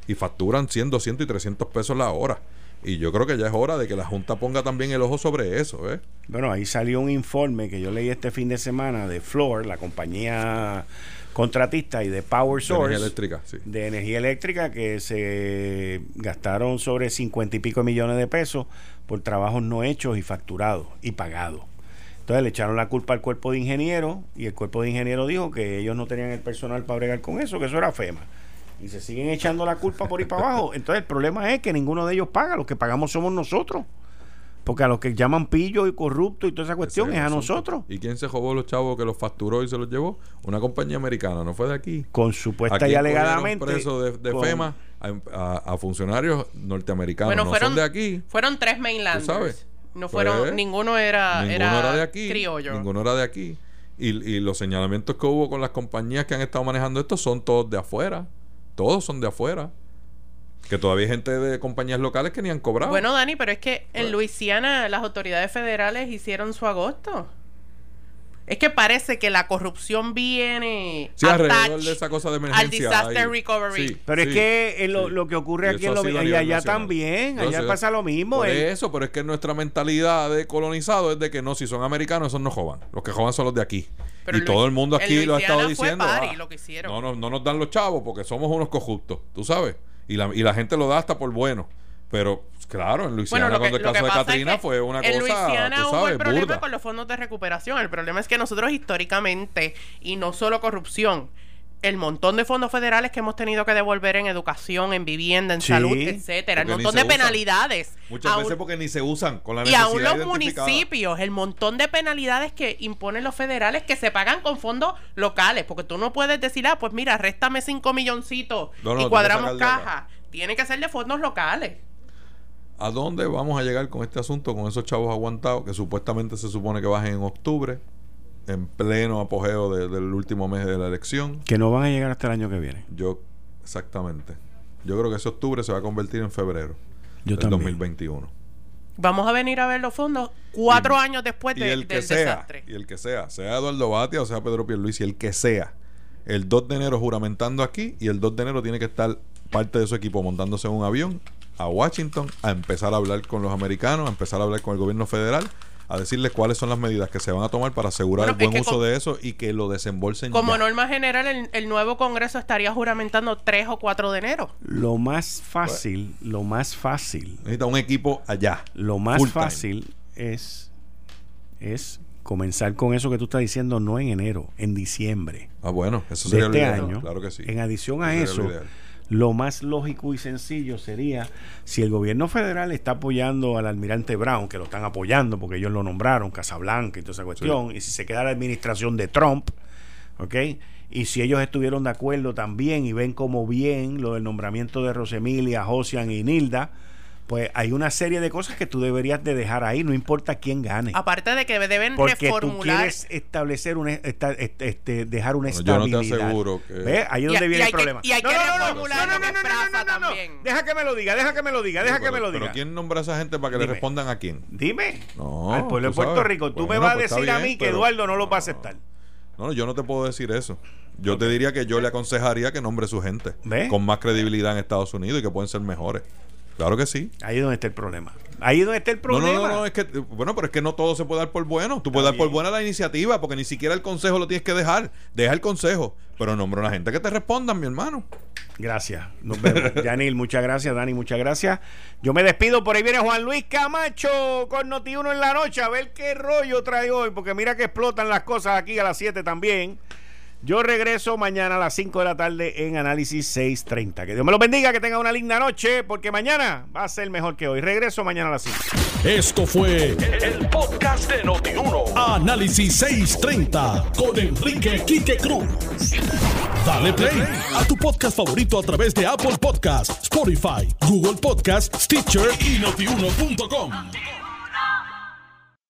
y facturan 100, 200 y 300 pesos la hora. Y yo creo que ya es hora de que la Junta ponga también el ojo sobre eso, ¿eh? Bueno, ahí salió un informe que yo leí este fin de semana de Floor, la compañía contratista, y de Power De Source. energía eléctrica, sí. de energía eléctrica que se gastaron sobre 50 y pico millones de pesos por trabajos no hechos y facturados y pagados. Entonces le echaron la culpa al cuerpo de ingenieros y el cuerpo de ingenieros dijo que ellos no tenían el personal para bregar con eso, que eso era FEMA. Y se siguen echando la culpa por ahí para abajo. Entonces el problema es que ninguno de ellos paga, los que pagamos somos nosotros. Porque a los que llaman pillos y corruptos y toda esa cuestión Ese es a nosotros. ¿Y quién se robó los chavos que los facturó y se los llevó? Una compañía americana, no fue de aquí. Con supuesta Aquí y alegadamente. presos de, de con- FEMA a, a- a funcionarios norteamericanos. Bueno, no fueron, son de aquí. fueron tres mainlanders. Tú sabes. No fueron, Pues, ninguno era, Ninguno era, era, de aquí. criollo. Ninguno era de aquí. Y, y los señalamientos que hubo con las compañías que han estado manejando esto son todos de afuera. Todos son de afuera. Que todavía hay gente de compañías locales que ni han cobrado. Bueno, Dani, pero es que en Luisiana las autoridades federales hicieron su agosto. Es que parece que la corrupción viene sí, alrededor de esa cosa de al emergencia. disaster hay- recovery. sí, Pero sí, es que eh, lo, sí. lo que ocurre Y aquí en lo, y allá nacional. también, Yo allá sé. pasa lo mismo. Por eh. eso, pero es que nuestra mentalidad de colonizado es de que no, si son americanos, esos no joban. Los que joban son los de aquí. Pero y en todo el mundo en aquí lo ha estado diciendo. party ah, lo que hicieron. No, no, no nos dan los chavos porque somos unos cojuptos, tú sabes. Y la, y la gente lo da hasta por bueno. Pero, claro, en Luisiana, Bueno, que, cuando el caso de pasa es Katrina que fue una en cosa, Luisiana tú hubo sabes, el problema burda. con los fondos de recuperación. El problema es que nosotros históricamente, y no solo corrupción, el montón de fondos federales que hemos tenido que devolver en educación, en vivienda, en Sí. salud, etcétera, el montón de usan. penalidades. Muchas Aún- veces porque ni se usan con la y aún los municipios, el montón de penalidades que imponen los federales que se pagan con fondos locales, porque tú no puedes decir, ah, pues mira, réstame cinco milloncitos No, no, y cuadramos caja. Tiene que ser de fondos locales. ¿A dónde vamos a llegar con este asunto, con esos chavos aguantados que supuestamente se supone que bajen en octubre, en pleno apogeo de- del último mes de la elección? Que no van a llegar hasta el año que viene. Yo, exactamente. Yo creo que ese octubre se va a convertir en febrero Yo del también. 2021. Vamos a venir a ver los fondos cuatro Y- años después y de- el que del sea, desastre. y el que sea, sea Eduardo Batia o sea Pedro Pierluisi, el que sea, el 2 de enero juramentando aquí y el 2 de enero tiene que estar parte de su equipo montándose en un avión a Washington a empezar a hablar con los americanos, a empezar a hablar con el gobierno federal, a decirles cuáles son las medidas que se van a tomar para asegurar Bueno, el buen es que uso de eso y que lo desembolsen Como ya. norma general, el, el nuevo Congreso estaría juramentando 3 o 4 de enero. Lo más fácil, lo más fácil, Necesita un equipo allá. lo más time. fácil es, es comenzar con eso que tú estás diciendo no en enero, en diciembre Ah, bueno, eso de sería este lo ideal. año. Claro que sí. En adición a eso, lo más lógico y sencillo sería si el gobierno federal está apoyando al almirante Brown, que lo están apoyando porque ellos lo nombraron, Casablanca y toda esa cuestión, y si se queda la administración de Trump, ¿ok? Y si ellos estuvieron de acuerdo también y ven como bien lo del nombramiento de Rosemilia, Josian y Nilda, pues hay una serie de cosas que tú deberías de dejar ahí, no importa quién gane. Aparte de que deben Porque tú reformular. quieres establecer una, esta- este, este, dejar una Bueno, yo no te estabilidad. aseguro que- ¿Ves? Ahí es Y- donde y viene hay el que- problema. y hay que reformular lo que es Praza también. Deja que me lo diga, deja que me lo diga, deja que pero, me lo pero diga. ¿quién nombra a esa gente para que le respondan a quién? Dime. No, Al pueblo de tú Puerto sabes. Rico. Tú Bueno, me vas a pues decir a mí que pero- Eduardo no lo va a no. aceptar. No, yo no te puedo decir eso. Yo te diría que yo le aconsejaría que nombre su gente ¿Ve? con más credibilidad en Estados Unidos y que pueden ser mejores. Claro que sí. Ahí es donde está el problema. Ahí es donde está el problema. no, no, no, es que, bueno, pero es que no todo se puede dar por bueno. Tú puedes dar por buena la iniciativa, porque ni siquiera el consejo lo tienes que dejar. Deja el consejo, pero nombra una gente que te respondan, mi hermano. Gracias. Nos vemos. Yanil, muchas gracias. Dani, muchas gracias. Yo me despido. Por ahí viene Juan Luis Camacho con Noti1 en la noche. A ver qué rollo trae hoy. Porque mira que explotan las cosas aquí a las 7 también. Yo regreso mañana a las 5 de la tarde en Análisis 630. Que Dios me los bendiga, que tenga una linda noche, porque mañana va a ser mejor que hoy. Regreso mañana a las 5. Esto fue el podcast de Notiuno. Análisis 630 con Enrique Quique Cruz. Dale play a tu podcast favorito a través de Apple Podcasts, Spotify, Google Podcasts, Stitcher y notiuno.com.